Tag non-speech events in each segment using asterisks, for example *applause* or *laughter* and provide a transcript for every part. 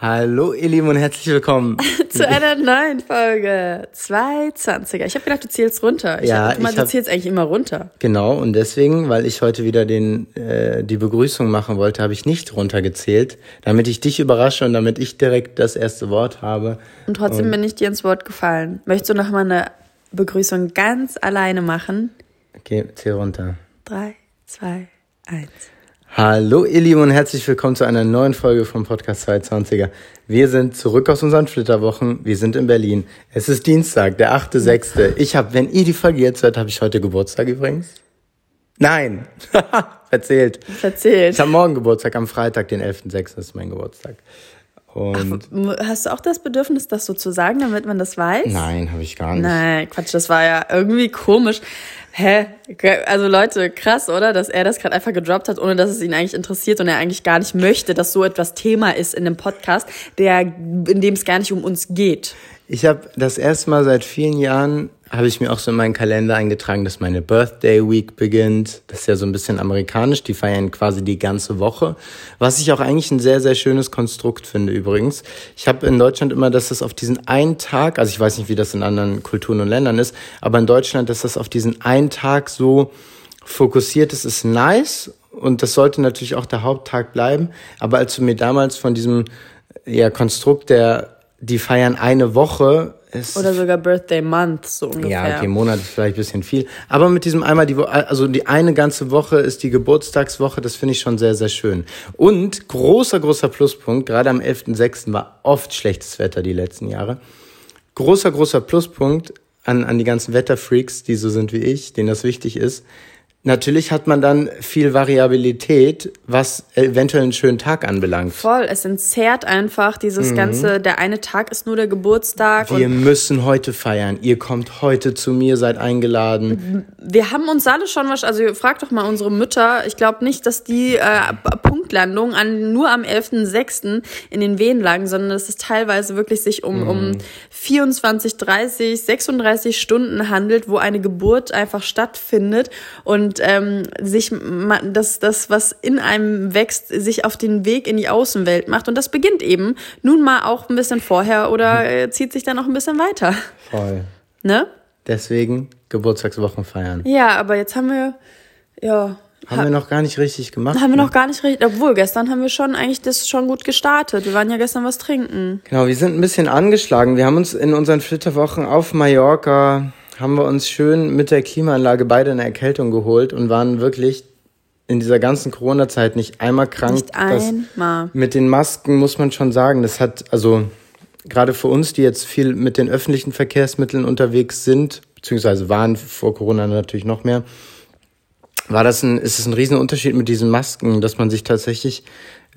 Hallo ihr Lieben und herzlich willkommen *laughs* zu einer neuen Folge 220er. Ich habe gedacht, du zählst runter. Ich Ja, hab, mal, ich du hab- zählst eigentlich immer runter. Genau, und deswegen, weil ich heute wieder den, äh, die Begrüßung machen wollte, habe ich nicht runtergezählt, damit ich dich überrasche und damit ich direkt das erste Wort habe. Und trotzdem bin ich dir ins Wort gefallen. Möchtest du noch mal eine Begrüßung ganz alleine machen? Okay, zähl runter. Drei, zwei, eins. Hallo ihr Lieben und herzlich willkommen zu einer neuen Folge vom Podcast 220er. Wir sind zurück aus unseren Flitterwochen, wir sind in Berlin. Es ist Dienstag, der 8.6. Ich habe, wenn ihr die Folge jetzt hört, habe ich heute Geburtstag übrigens. Nein, *laughs* erzählt. Erzählt. Ich habe morgen Geburtstag, am Freitag, den 11.6. ist mein Geburtstag. Und Hast du auch das Bedürfnis, das so zu sagen, damit man das weiß? nein, habe ich gar nicht. Nein, Quatsch, das war ja irgendwie komisch. Hä? Also Leute, krass, oder? Dass er das gerade einfach gedroppt hat, ohne dass es ihn eigentlich interessiert und er eigentlich gar nicht möchte, dass so etwas Thema ist in einem Podcast, der, in dem es gar nicht um uns geht. Ich habe das erste Mal seit vielen Jahren, habe ich mir auch so in meinen Kalender eingetragen, dass meine Birthday Week beginnt. Das ist ja so ein bisschen amerikanisch, die feiern quasi die ganze Woche. Was ich auch eigentlich ein sehr, sehr schönes Konstrukt finde übrigens. Ich habe in Deutschland immer, dass das auf diesen einen Tag, also ich weiß nicht, wie das in anderen Kulturen und Ländern ist, aber in Deutschland, dass das auf diesen einen Tag so fokussiert ist, ist nice. Und das sollte natürlich auch der Haupttag bleiben. Aber als du mir damals von diesem ja, Konstrukt der die feiern eine Woche. Ist, Oder sogar Birthday Month, so ungefähr. ja, okay, Monat ist vielleicht ein bisschen viel. Aber mit diesem einmal die Woche, also die eine ganze Woche ist die Geburtstagswoche, das finde ich schon sehr, sehr schön. Und großer, großer Pluspunkt, gerade am 11.06. war oft schlechtes Wetter die letzten Jahre. Großer, großer Pluspunkt an, an die ganzen Wetterfreaks, die so sind wie ich, denen das wichtig ist. Natürlich hat man dann viel Variabilität, was eventuell einen schönen Tag anbelangt. Voll, es entzerrt einfach dieses ganze, der eine Tag ist nur der Geburtstag Wir müssen heute feiern. Ihr kommt heute zu mir, seid eingeladen. wir haben uns alle schon was, also frag doch mal unsere Mütter, ich glaube nicht, dass die äh, Punktlandung an, nur am 11.06. in den Wehen lagen, sondern dass es teilweise wirklich sich um, um 24, 30, 36 Stunden handelt, wo eine Geburt einfach stattfindet und ähm, sich das, das, was in einem wächst, sich auf den Weg in die Außenwelt macht. Und das beginnt eben nun mal auch ein bisschen vorher oder äh, zieht sich dann auch ein bisschen weiter. Voll. Ne? Deswegen Geburtstagswochen feiern. Ja, aber jetzt haben wir, ja, Haben wir noch gar nicht richtig gemacht. haben wir ne? noch gar nicht richtig, obwohl gestern haben wir schon eigentlich das schon gut gestartet. Wir waren ja gestern was trinken. Genau, wir sind ein bisschen angeschlagen. Wir haben uns in unseren Flitterwochen auf Mallorca, haben wir uns schön mit der Klimaanlage beide eine Erkältung geholt und waren wirklich in dieser ganzen Corona-Zeit nicht einmal krank. Nicht einmal. Mit den Masken muss man schon sagen, das hat, also gerade für uns, die jetzt viel mit den öffentlichen Verkehrsmitteln unterwegs sind, beziehungsweise waren vor Corona natürlich noch mehr, war das ein, ist es ein Riesenunterschied mit diesen Masken, dass man sich tatsächlich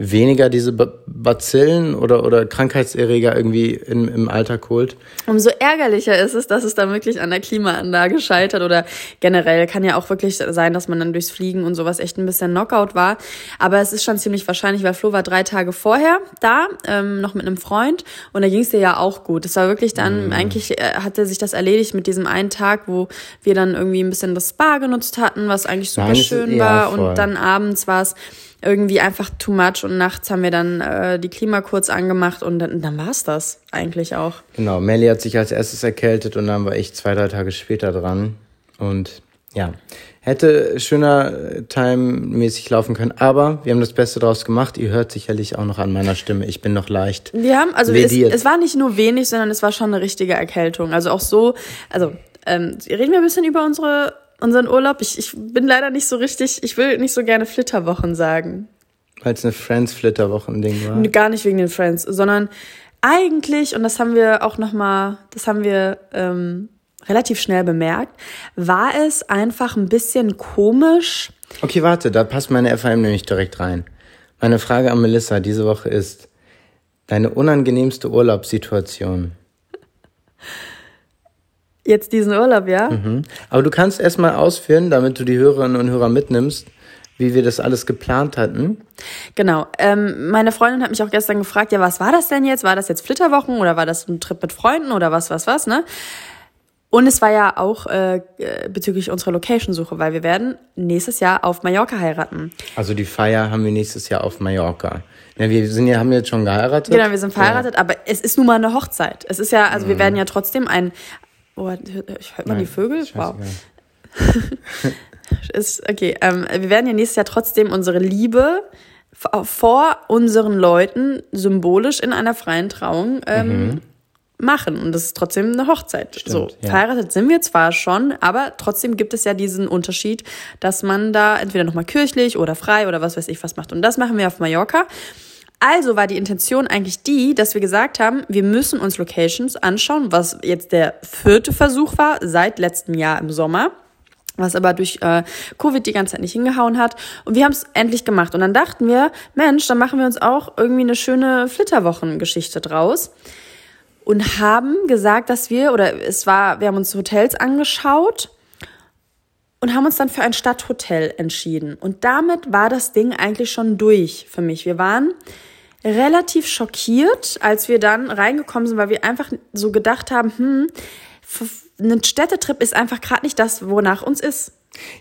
weniger diese Ba- Bazillen oder, oder Krankheitserreger irgendwie im, im Alltag holt. Umso ärgerlicher ist es, dass es dann wirklich an der Klimaanlage scheitert oder generell kann ja auch wirklich sein, dass man dann durchs Fliegen und sowas echt ein bisschen Knockout war. Aber es ist schon ziemlich wahrscheinlich, weil Flo war drei Tage vorher da, ähm, noch mit einem Freund und da ging es dir ja auch gut. Es war wirklich dann, Mhm. eigentlich äh, hatte sich das erledigt mit diesem einen Tag, wo wir dann irgendwie ein bisschen das Spa genutzt hatten, was eigentlich super Nein, schön war voll. und dann abends war es irgendwie einfach too much und nachts haben wir dann äh, die Klima kurz angemacht und dann, dann war's das eigentlich auch. Genau, Melly hat sich als erstes erkältet und dann war ich zwei, drei Tage später dran. Und ja, hätte schöner äh, Time-mäßig laufen können, aber wir haben das Beste draus gemacht. Ihr hört sicherlich auch noch an meiner Stimme, ich bin noch leicht. Wir haben, also es, es war nicht nur wenig, sondern es war schon eine richtige Erkältung. Also auch so, also ähm, reden wir ein bisschen über unsere, unseren Urlaub. Ich, ich bin leider nicht so richtig, ich will nicht so gerne Flitterwochen sagen. Weil es eine Friends-Flitter-Wochen-Ding war. Gar nicht wegen den Friends, sondern eigentlich, und das haben wir auch nochmal, das haben wir ähm, relativ schnell bemerkt, war es einfach ein bisschen komisch. Okay, warte, da passt meine FAM nämlich direkt rein. Meine Frage an Melissa diese Woche ist, deine unangenehmste Urlaubssituation. Jetzt diesen Urlaub, ja? Mhm. Aber du kannst erstmal ausführen, damit du die Hörerinnen und Hörer mitnimmst, wie wir das alles geplant hatten. Genau. Ähm, meine Freundin hat mich auch gestern gefragt, ja, was war das denn jetzt? War das jetzt Flitterwochen oder war das ein Trip mit Freunden oder was, was, was, ne? Und es war ja auch äh, bezüglich unserer Location-Suche, weil wir werden nächstes Jahr auf Mallorca heiraten. Also die Feier haben wir nächstes Jahr auf Mallorca. Ja, wir sind ja, haben jetzt schon geheiratet. Genau, wir sind verheiratet, ja. aber es ist nun mal eine Hochzeit. Es ist ja, also wir werden ja trotzdem ein. Oh, hört man Nein, die Vögel? Wow. ist, *laughs* okay, ähm, wir werden ja nächstes Jahr trotzdem unsere Liebe vor unseren Leuten symbolisch in einer freien Trauung ähm, mhm machen. Und das ist trotzdem eine Hochzeit. Stimmt, so, ja. verheiratet sind wir zwar schon, aber trotzdem gibt es ja diesen Unterschied, dass man da entweder nochmal kirchlich oder frei oder was weiß ich was macht. Und das machen wir auf Mallorca. Also war die Intention eigentlich die, dass wir gesagt haben, wir müssen uns Locations anschauen, was jetzt der vierte Versuch war seit letztem Jahr im Sommer was aber durch äh, Covid die ganze Zeit nicht hingehauen hat. Und wir haben es endlich gemacht. Und dann dachten wir, Mensch, dann machen wir uns auch irgendwie eine schöne Flitterwochengeschichte draus und haben gesagt, dass wir, oder es war, wir haben uns Hotels angeschaut und haben uns dann für ein Stadthotel entschieden. Und damit war das Ding eigentlich schon durch für mich. Wir waren relativ schockiert, als wir dann reingekommen sind, weil wir einfach so gedacht haben, hm, ein Städtetrip ist einfach gerade nicht das, wonach uns ist.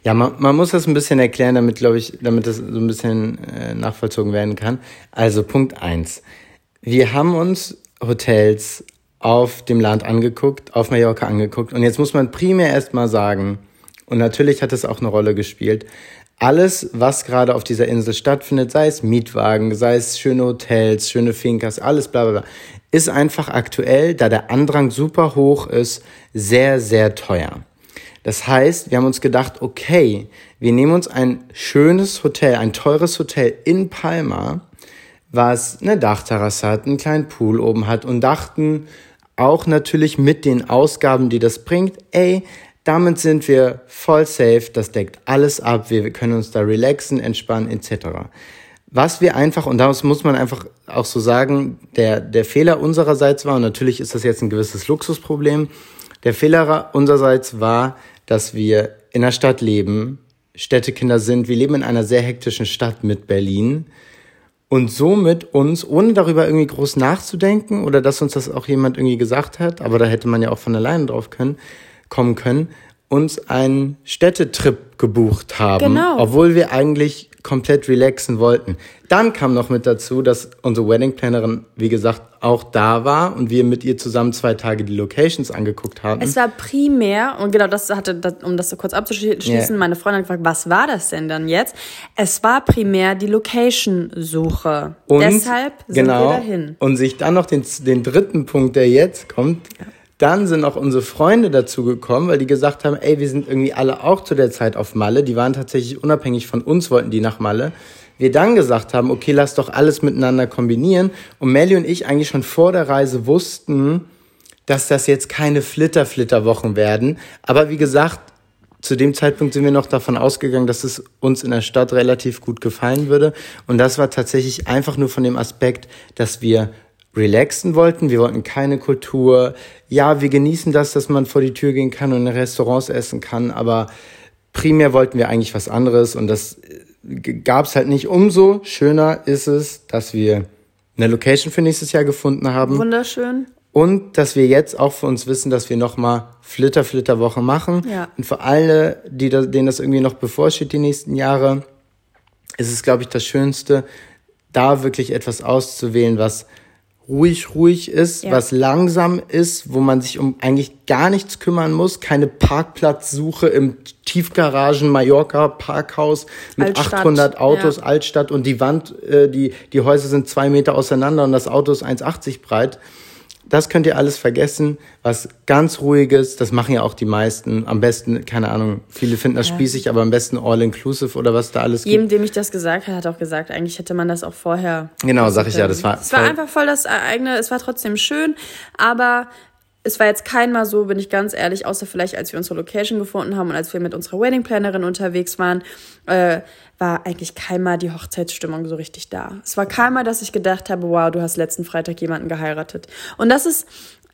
Ja, man, man muss das ein bisschen erklären, damit, glaube ich, damit das so ein bisschen äh, nachvollzogen werden kann. Also Punkt eins: Wir haben uns Hotels auf dem Land angeguckt, auf Mallorca angeguckt. Und jetzt muss man primär erstmal sagen, und natürlich hat es auch eine Rolle gespielt, alles, was gerade auf dieser Insel stattfindet, sei es Mietwagen, sei es schöne Hotels, schöne Fincas, alles bla bla bla, ist einfach aktuell, da der Andrang super hoch ist, sehr, sehr teuer. Das heißt, wir haben uns gedacht, okay, wir nehmen uns ein schönes Hotel, ein teures Hotel in Palma, was eine Dachterrasse hat, einen kleinen Pool oben hat und dachten, auch natürlich mit den Ausgaben, die das bringt, ey, damit sind wir voll safe, das deckt alles ab, wir können uns da relaxen, entspannen etc. Was wir einfach, und daraus muss man einfach auch so sagen, der, der Fehler unsererseits war, und natürlich ist das jetzt ein gewisses Luxusproblem, der Fehler unsererseits war, dass wir in einer Stadt leben, Städtekinder sind, wir leben in einer sehr hektischen Stadt mit Berlin, und somit uns, ohne darüber irgendwie groß nachzudenken oder dass uns das auch jemand irgendwie gesagt hat, aber da hätte man ja auch von alleine drauf können, kommen können, uns einen Städtetrip gebucht haben, genau. obwohl wir eigentlich komplett relaxen wollten. Dann kam noch mit dazu, dass unsere Wedding-Plannerin, wie gesagt, auch da war und wir mit ihr zusammen zwei Tage die Locations angeguckt haben. Es war primär, und genau das hatte, um das so kurz abzuschließen, yeah. meine Freundin gefragt, was war das denn dann jetzt? Es war primär die Location-Suche. Und Deshalb sind genau, wir dahin. Und sich dann noch den, den dritten Punkt, der jetzt kommt, ja. Dann sind auch unsere Freunde dazu gekommen, weil die gesagt haben, ey, wir sind irgendwie alle auch zu der Zeit auf Malle. Die waren tatsächlich unabhängig von uns, wollten die nach Malle. Wir dann gesagt haben, okay, lass doch alles miteinander kombinieren. Und Melly und ich eigentlich schon vor der Reise wussten, dass das jetzt keine Flitter-Flitter-Wochen werden. Aber wie gesagt, zu dem Zeitpunkt sind wir noch davon ausgegangen, dass es uns in der Stadt relativ gut gefallen würde. Und das war tatsächlich einfach nur von dem Aspekt, dass wir relaxen wollten. Wir wollten keine Kultur. Ja, wir genießen das, dass man vor die Tür gehen kann und in Restaurants essen kann, aber primär wollten wir eigentlich was anderes und das äh, gab es halt nicht. Umso schöner ist es, dass wir eine Location für nächstes Jahr gefunden haben. Wunderschön. Und dass wir jetzt auch für uns wissen, dass wir nochmal Flitter, Flitter Woche machen. Ja. Und für alle, die da, denen das irgendwie noch bevorsteht, die nächsten Jahre, ist es, glaube ich, das Schönste, da wirklich etwas auszuwählen, was ruhig, ruhig ist, ja. was langsam ist, wo man sich um eigentlich gar nichts kümmern muss, keine Parkplatzsuche im Tiefgaragen Mallorca Parkhaus mit Altstadt, 800 Autos, ja. Altstadt und die Wand, äh, die, die Häuser sind zwei Meter auseinander und das Auto ist 1,80 breit. Das könnt ihr alles vergessen. Was ganz ruhiges, das machen ja auch die meisten. Am besten, keine Ahnung, viele finden das ja. spießig, aber am besten all-inclusive oder was da alles gibt. Jedem, dem ich das gesagt habe, hat auch gesagt, eigentlich hätte man das auch vorher. Genau, sag ich ja, das war. Es war einfach voll das eigene, es war trotzdem schön, aber es war jetzt kein Mal so, bin ich ganz ehrlich, außer vielleicht, als wir unsere Location gefunden haben und als wir mit unserer Wedding Plannerin unterwegs waren, äh, war eigentlich kein Mal die Hochzeitsstimmung so richtig da. Es war kein Mal, dass ich gedacht habe, wow, du hast letzten Freitag jemanden geheiratet. Und das ist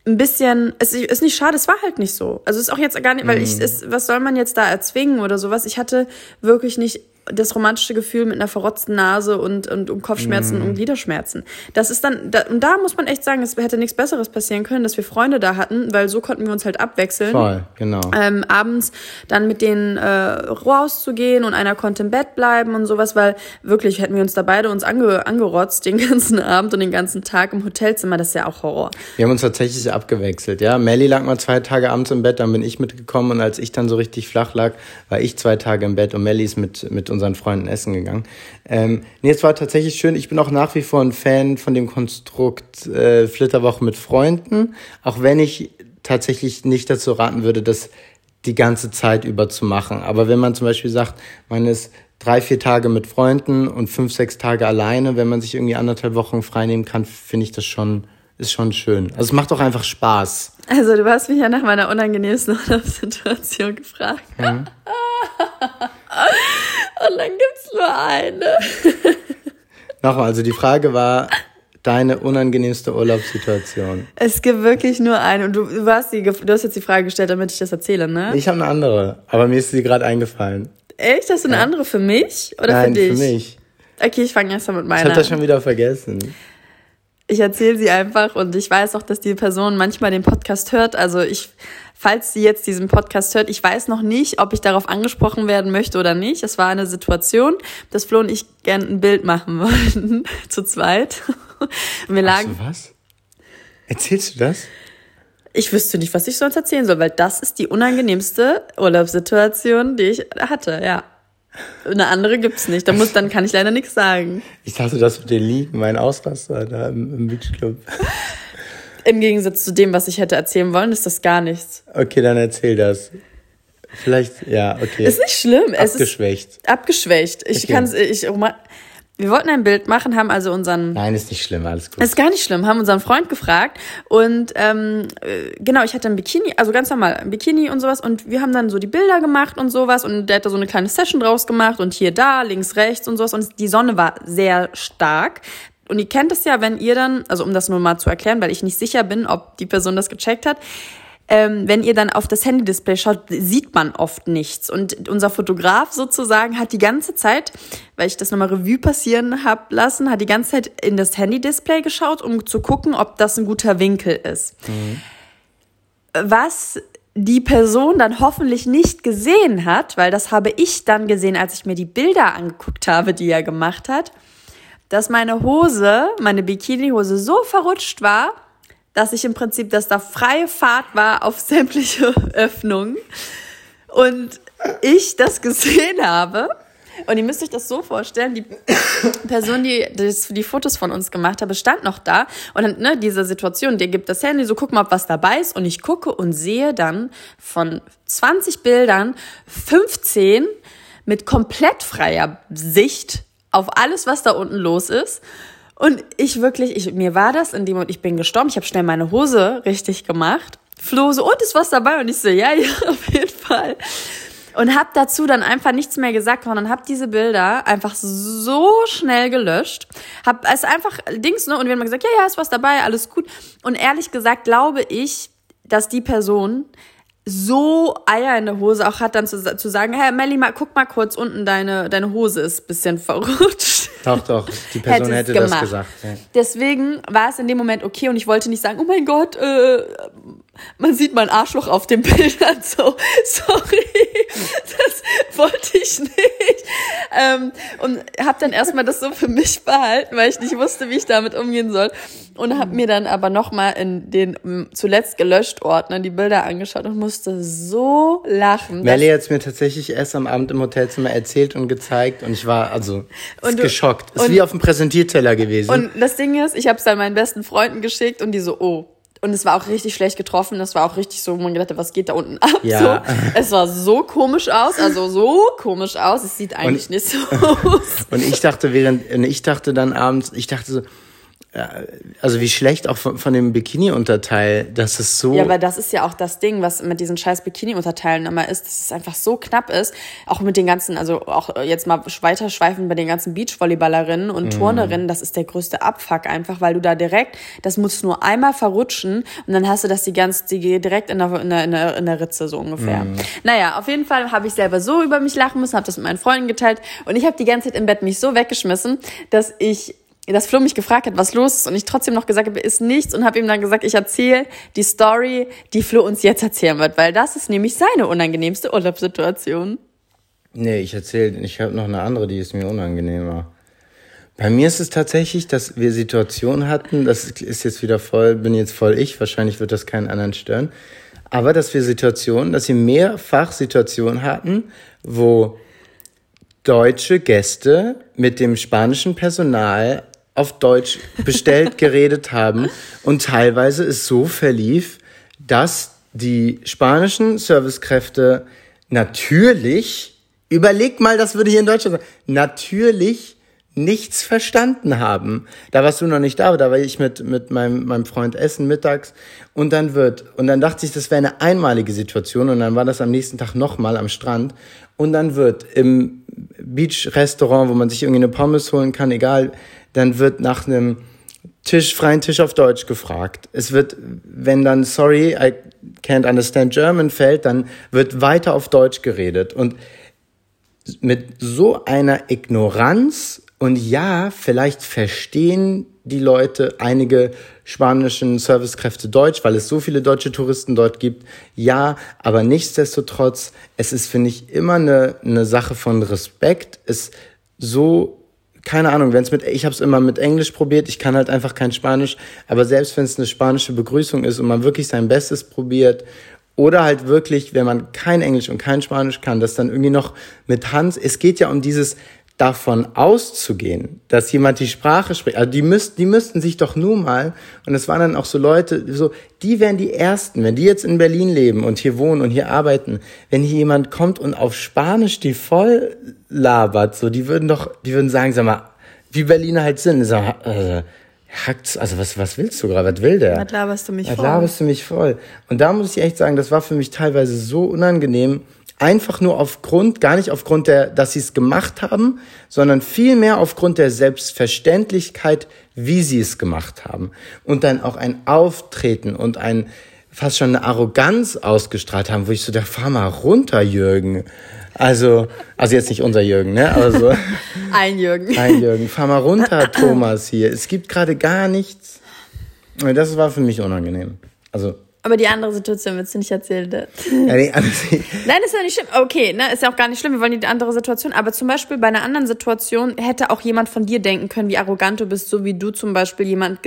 ein bisschen, es ist nicht schade, es war halt nicht so. Also es ist auch jetzt gar nicht, weil ich, es, mhm. was soll man jetzt da erzwingen oder sowas? Ich hatte wirklich nicht das romantische Gefühl mit einer verrotzten Nase und, und um Kopfschmerzen Mhm. und Gliederschmerzen. Das ist dann, da, und da muss man echt sagen, es hätte nichts Besseres passieren können, dass wir Freunde da hatten, weil so konnten wir uns halt abwechseln. Voll, genau. Ähm, abends dann mit denen äh, rauszugehen und einer konnte im Bett bleiben und sowas, weil wirklich hätten wir uns da beide uns ange, angerotzt den *laughs* ganzen Abend und den ganzen Tag im Hotelzimmer, das ist ja auch Horror. Wir haben uns tatsächlich abgewechselt, ja. Melly lag mal zwei Tage abends im Bett, dann bin ich mitgekommen und als ich dann so richtig flach lag, war ich zwei Tage im Bett und Melly ist mit, mit unseren Freunden essen gegangen. Ähm, nee, es war tatsächlich schön. Ich bin auch nach wie vor ein Fan von dem Konstrukt äh, Flitterwoche mit Freunden, auch wenn ich tatsächlich nicht dazu raten würde, das die ganze Zeit über zu machen. Aber wenn man zum Beispiel sagt, man ist drei, vier Tage mit Freunden und fünf, sechs Tage alleine, wenn man sich irgendwie anderthalb Wochen freinehmen kann, finde ich das schon, ist schon schön. Also es macht auch einfach Spaß. Also du hast mich ja nach meiner unangenehmsten Urlaubssituation gefragt. Mhm. *laughs* und dann gibt's nur eine. *laughs* Nochmal, also die Frage war, deine unangenehmste Urlaubssituation. Es gibt wirklich nur eine. Und du, du, hast die, du hast jetzt die Frage gestellt, damit ich das erzähle, ne? Ich habe eine andere, aber mir ist sie gerade eingefallen. Echt? Hast du eine andere für mich oder Nein, für dich? für mich. Okay, ich fange erst mal mit Ich meiner habe das schon wieder vergessen. Ich erzähle sie einfach und ich weiß auch, dass die Person manchmal den Podcast hört. Also ich, falls sie jetzt diesen Podcast hört, ich weiß noch nicht, ob ich darauf angesprochen werden möchte oder nicht. Es war eine Situation, dass Flo und ich gern ein Bild machen *laughs* wollten, zu zweit. Wir lagen, So was? Erzählst du das? ich wüsste nicht, was ich sonst erzählen soll, weil das ist die unangenehmste Urlaubssituation, die ich hatte, ja. Eine andere gibt's nicht. Da muss, dann kann ich leider nichts sagen. Ich dachte, das mit den Liegen, mein Ausraster da im, im Beachclub. Im Gegensatz zu dem, was ich hätte erzählen wollen, ist das gar nichts. Okay, dann erzähl das. Vielleicht, ja, okay. Ist nicht schlimm. Es ist Abgeschwächt. abgeschwächt. Ich Okay. kann's, ich, oh Mann. Wir wollten ein Bild machen, haben also unseren Nein, ist nicht schlimm, alles gut. ist gar nicht schlimm, haben unseren Freund gefragt und ähm, äh, genau, ich hatte ein Bikini, also ganz normal ein Bikini und sowas und wir haben dann so die Bilder gemacht und sowas und der hat da so eine kleine Session draus gemacht und hier, da, links, rechts und sowas und die Sonne war sehr stark. Und ihr kennt es ja, wenn ihr dann, also um das nur mal zu erklären, weil ich nicht sicher bin, ob die Person das gecheckt hat, ähm, wenn ihr dann auf das Handy-Display schaut, sieht man oft nichts. Und unser Fotograf sozusagen hat die ganze Zeit, weil ich das nochmal Revue passieren hab lassen, hat die ganze Zeit in das Handy-Display geschaut, um zu gucken, ob das ein guter Winkel ist. Was die Person dann hoffentlich nicht gesehen hat, weil das habe ich dann gesehen, als ich mir die Bilder angeguckt habe, die er gemacht hat, dass meine Hose, meine Bikinihose so verrutscht war, dass ich im Prinzip, dass da freie Fahrt war auf sämtliche *laughs* Öffnungen und ich das gesehen habe. Und ihr müsst euch das so vorstellen, die *coughs* Person, die das, die Fotos von uns gemacht hat, stand noch da und dann, ne, diese Situation, der gibt das Handy, so guck mal, ob was dabei ist und ich gucke und sehe dann von 20 Bildern 15 mit komplett freier Sicht auf alles, was da unten los ist. Und ich wirklich, ich, mir war das in dem Moment, ich bin gestorben, ich habe schnell meine Hose richtig gemacht. Flo so, und ist was dabei? Und ich so, ja, *laughs* ja, auf jeden Fall. Und hab dazu dann einfach nichts mehr gesagt, sondern hab diese Bilder einfach so schnell gelöscht. Hab es einfach Dings, ne? Und wir haben gesagt, ja, ja, ist was dabei, alles gut. Und ehrlich gesagt glaube ich, dass die Person so Eier in der Hose auch hat, dann zu, zu sagen, hey Melly, mal, guck mal kurz unten, deine, deine Hose ist ein bisschen *laughs* verrutscht. Doch, doch, die Person Hätte hätte, das gemacht. gesagt. Ja. Deswegen war es in dem Moment okay und ich wollte nicht sagen, oh mein Gott, äh, man sieht mein Arschloch auf den Bildern. So, sorry, das wollte ich nicht. Ähm, und habe dann erstmal das so für mich behalten, weil ich nicht wusste, wie ich damit umgehen soll. Und habe mir dann aber nochmal in den m, zuletzt gelöscht Ordner die Bilder angeschaut und musste so lachen. Melly hat es mir tatsächlich erst am Abend im Hotelzimmer erzählt und gezeigt und ich war also du- geschockt. Ist wie auf dem Präsentierteller gewesen. Und das Ding ist, ich habe es dann meinen besten Freunden geschickt und die so, oh. Und es war auch richtig schlecht getroffen. Das war auch richtig so, wo man gedacht hat, was geht da unten ab? Ja. So. Es war so komisch aus, also so komisch aus. Es sieht eigentlich Und- nicht so *laughs* aus. Und ich dachte während, und ich dachte dann abends, ich dachte so, also wie schlecht auch von, von dem Bikini-Unterteil, dass es so. Ja, aber das ist ja auch das Ding, was mit diesen scheiß Bikini-Unterteilen immer ist, dass es einfach so knapp ist. Auch mit den ganzen, also auch jetzt mal weiter schweifen bei den ganzen Beachvolleyballerinnen und mm. Turnerinnen, das ist der größte Abfuck einfach, weil du da direkt, das musst nur einmal verrutschen und dann hast du das die ganze, die direkt in der, in der, in der, Ritze so ungefähr. Mm. Naja, auf jeden Fall habe ich selber so über mich lachen müssen, habe das mit meinen Freunden geteilt und ich habe die ganze Zeit im Bett mich so weggeschmissen, dass ich dass Flo mich gefragt hat, was los ist und ich trotzdem noch gesagt habe, ist nichts und habe ihm dann gesagt, ich erzähle die Story, die Flo uns jetzt erzählen wird, weil das ist nämlich seine unangenehmste Urlaubssituation. Nee, ich erzähle, ich habe noch eine andere, die ist mir unangenehmer. Bei mir ist es tatsächlich, dass wir Situationen hatten, das ist jetzt wieder voll, bin jetzt voll ich, wahrscheinlich wird das keinen anderen stören, aber dass wir Situationen, dass wir mehrfach Situationen hatten, wo deutsche Gäste mit dem spanischen Personal auf Deutsch bestellt, *laughs* geredet haben und teilweise es so verlief, dass die spanischen Servicekräfte natürlich, überleg mal, das würde hier in Deutschland sagen, natürlich nichts verstanden haben. Da warst du noch nicht da, aber da war ich mit, mit meinem, meinem Freund essen mittags und dann wird, und dann dachte ich, das wäre eine einmalige Situation und dann war das am nächsten Tag nochmal am Strand und dann wird im Beach-Restaurant, wo man sich irgendwie eine Pommes holen kann, egal, dann wird nach einem Tisch, freien Tisch auf Deutsch gefragt. Es wird, wenn dann sorry, I can't understand German fällt, dann wird weiter auf Deutsch geredet. Und mit so einer Ignoranz und ja, vielleicht verstehen die Leute einige spanischen Servicekräfte Deutsch, weil es so viele deutsche Touristen dort gibt. Ja, aber nichtsdestotrotz, es ist, finde ich, immer eine, eine Sache von Respekt, es so keine Ahnung, wenn es mit, ich habe es immer mit Englisch probiert, ich kann halt einfach kein Spanisch, aber selbst wenn es eine spanische Begrüßung ist und man wirklich sein Bestes probiert oder halt wirklich, wenn man kein Englisch und kein Spanisch kann, das dann irgendwie noch mit Hans, es geht ja um dieses davon auszugehen, dass jemand die Sprache spricht, also die müssten, die müssten sich doch nur mal, und es waren dann auch so Leute, so, die wären die Ersten, wenn die jetzt in Berlin leben und hier wohnen und hier arbeiten, wenn hier jemand kommt und auf Spanisch die voll labert, so, die würden doch, die würden sagen, sag mal, wie Berliner halt sind, sag, äh, hackt's, also was, was willst du gerade, was will der? Was laberst du mich was voll? Was laberst du mich voll? Und da muss ich echt sagen, das war für mich teilweise so unangenehm, einfach nur aufgrund, gar nicht aufgrund der, dass sie es gemacht haben, sondern vielmehr aufgrund der Selbstverständlichkeit, wie sie es gemacht haben. Und dann auch ein Auftreten und ein fast schon eine Arroganz ausgestrahlt haben, wo ich so, da fahr mal runter, Jürgen. Also, also jetzt nicht unser Jürgen, ne? Aber so. *laughs* Ein Jürgen. Ein Jürgen. Fahr mal runter, Thomas hier. Es gibt gerade gar nichts. Das war für mich unangenehm. Also aber die andere Situation willst du nicht erzählen. Ne? Ja, die andere Nein, ist ja nicht schlimm. Okay, ne, ist ja auch gar nicht schlimm. Wir wollen die andere Situation. Aber zum Beispiel bei einer anderen Situation hätte auch jemand von dir denken können, wie arrogant du bist, so wie du zum Beispiel jemand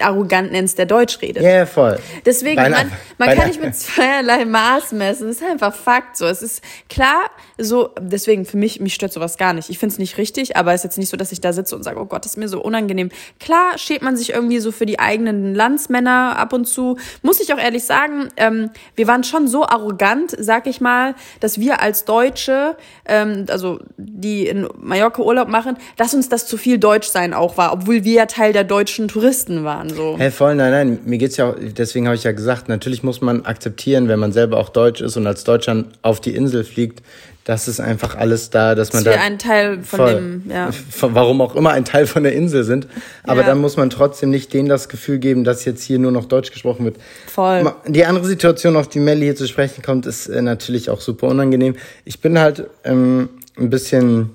arrogant nennst, der Deutsch redet. Ja, yeah, voll. Deswegen, bei man, man kann nicht mit zweierlei Maß messen. Das ist einfach Fakt so. Es ist klar, so, deswegen für mich, mich stört sowas gar nicht. Ich finde es nicht richtig, aber es ist jetzt nicht so, dass ich da sitze und sage, oh Gott, das ist mir so unangenehm. Klar schämt man sich irgendwie so für die eigenen Landsmänner ab und zu. Muss ich auch ehrlich sagen, ähm, wir waren schon so arrogant, sag ich mal, dass wir als Deutsche, ähm, also die in Mallorca Urlaub machen, dass uns das zu viel Deutschsein auch war, obwohl wir ja Teil der deutschen Touristen waren. So. Hey, voll, nein, nein, mir geht's ja auch, deswegen habe ich ja gesagt, natürlich muss man akzeptieren, wenn man selber auch Deutsch ist und als Deutschland auf die Insel fliegt, das ist einfach alles da, dass man dass da. ein Teil von voll, dem, ja. Warum auch immer ein Teil von der Insel sind. Aber ja. dann muss man trotzdem nicht denen das Gefühl geben, dass jetzt hier nur noch Deutsch gesprochen wird. Voll. Die andere Situation, auf die Melly hier zu sprechen kommt, ist äh, natürlich auch super unangenehm. Ich bin halt ähm, ein bisschen,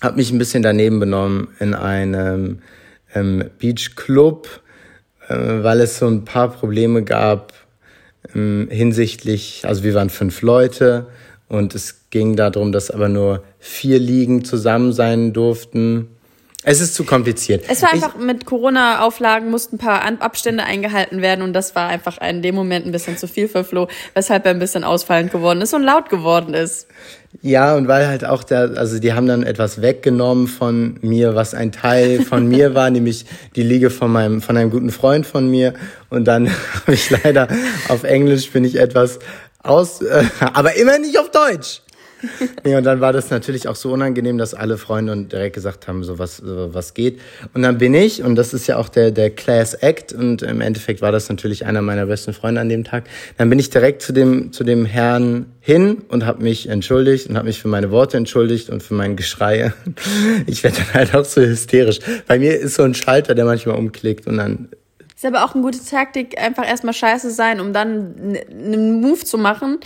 habe mich ein bisschen daneben benommen in einem ähm, Beach Club, äh, weil es so ein paar Probleme gab ähm, hinsichtlich, also wir waren fünf Leute und es ging darum, dass aber nur vier Ligen zusammen sein durften. Es ist zu kompliziert. Es war einfach ich, mit Corona-Auflagen mussten ein paar Abstände eingehalten werden und das war einfach in dem Moment ein bisschen zu viel für Flo, weshalb er ein bisschen ausfallend geworden ist und laut geworden ist. Ja, und weil halt auch der, also die haben dann etwas weggenommen von mir, was ein Teil von mir war, *laughs* nämlich die Liege von meinem, von einem guten Freund von mir. Und dann *laughs* habe ich leider auf Englisch bin ich etwas aus, äh, *laughs* aber immer nicht auf Deutsch. nee, und dann war das natürlich auch so unangenehm, dass alle Freunde und direkt gesagt haben, so was, so was geht. Und dann bin ich, und das ist ja auch der, der Class Act, und im Endeffekt war das natürlich einer meiner besten Freunde an dem Tag, dann bin ich direkt zu dem, zu dem Herrn hin und habe mich entschuldigt und habe mich für meine Worte entschuldigt und für mein Geschrei. *laughs* Ich werde dann halt auch so hysterisch. Bei mir ist so ein Schalter, der manchmal umklickt und dann ist aber auch eine gute Taktik, einfach erstmal scheiße sein, um dann einen Move zu machen,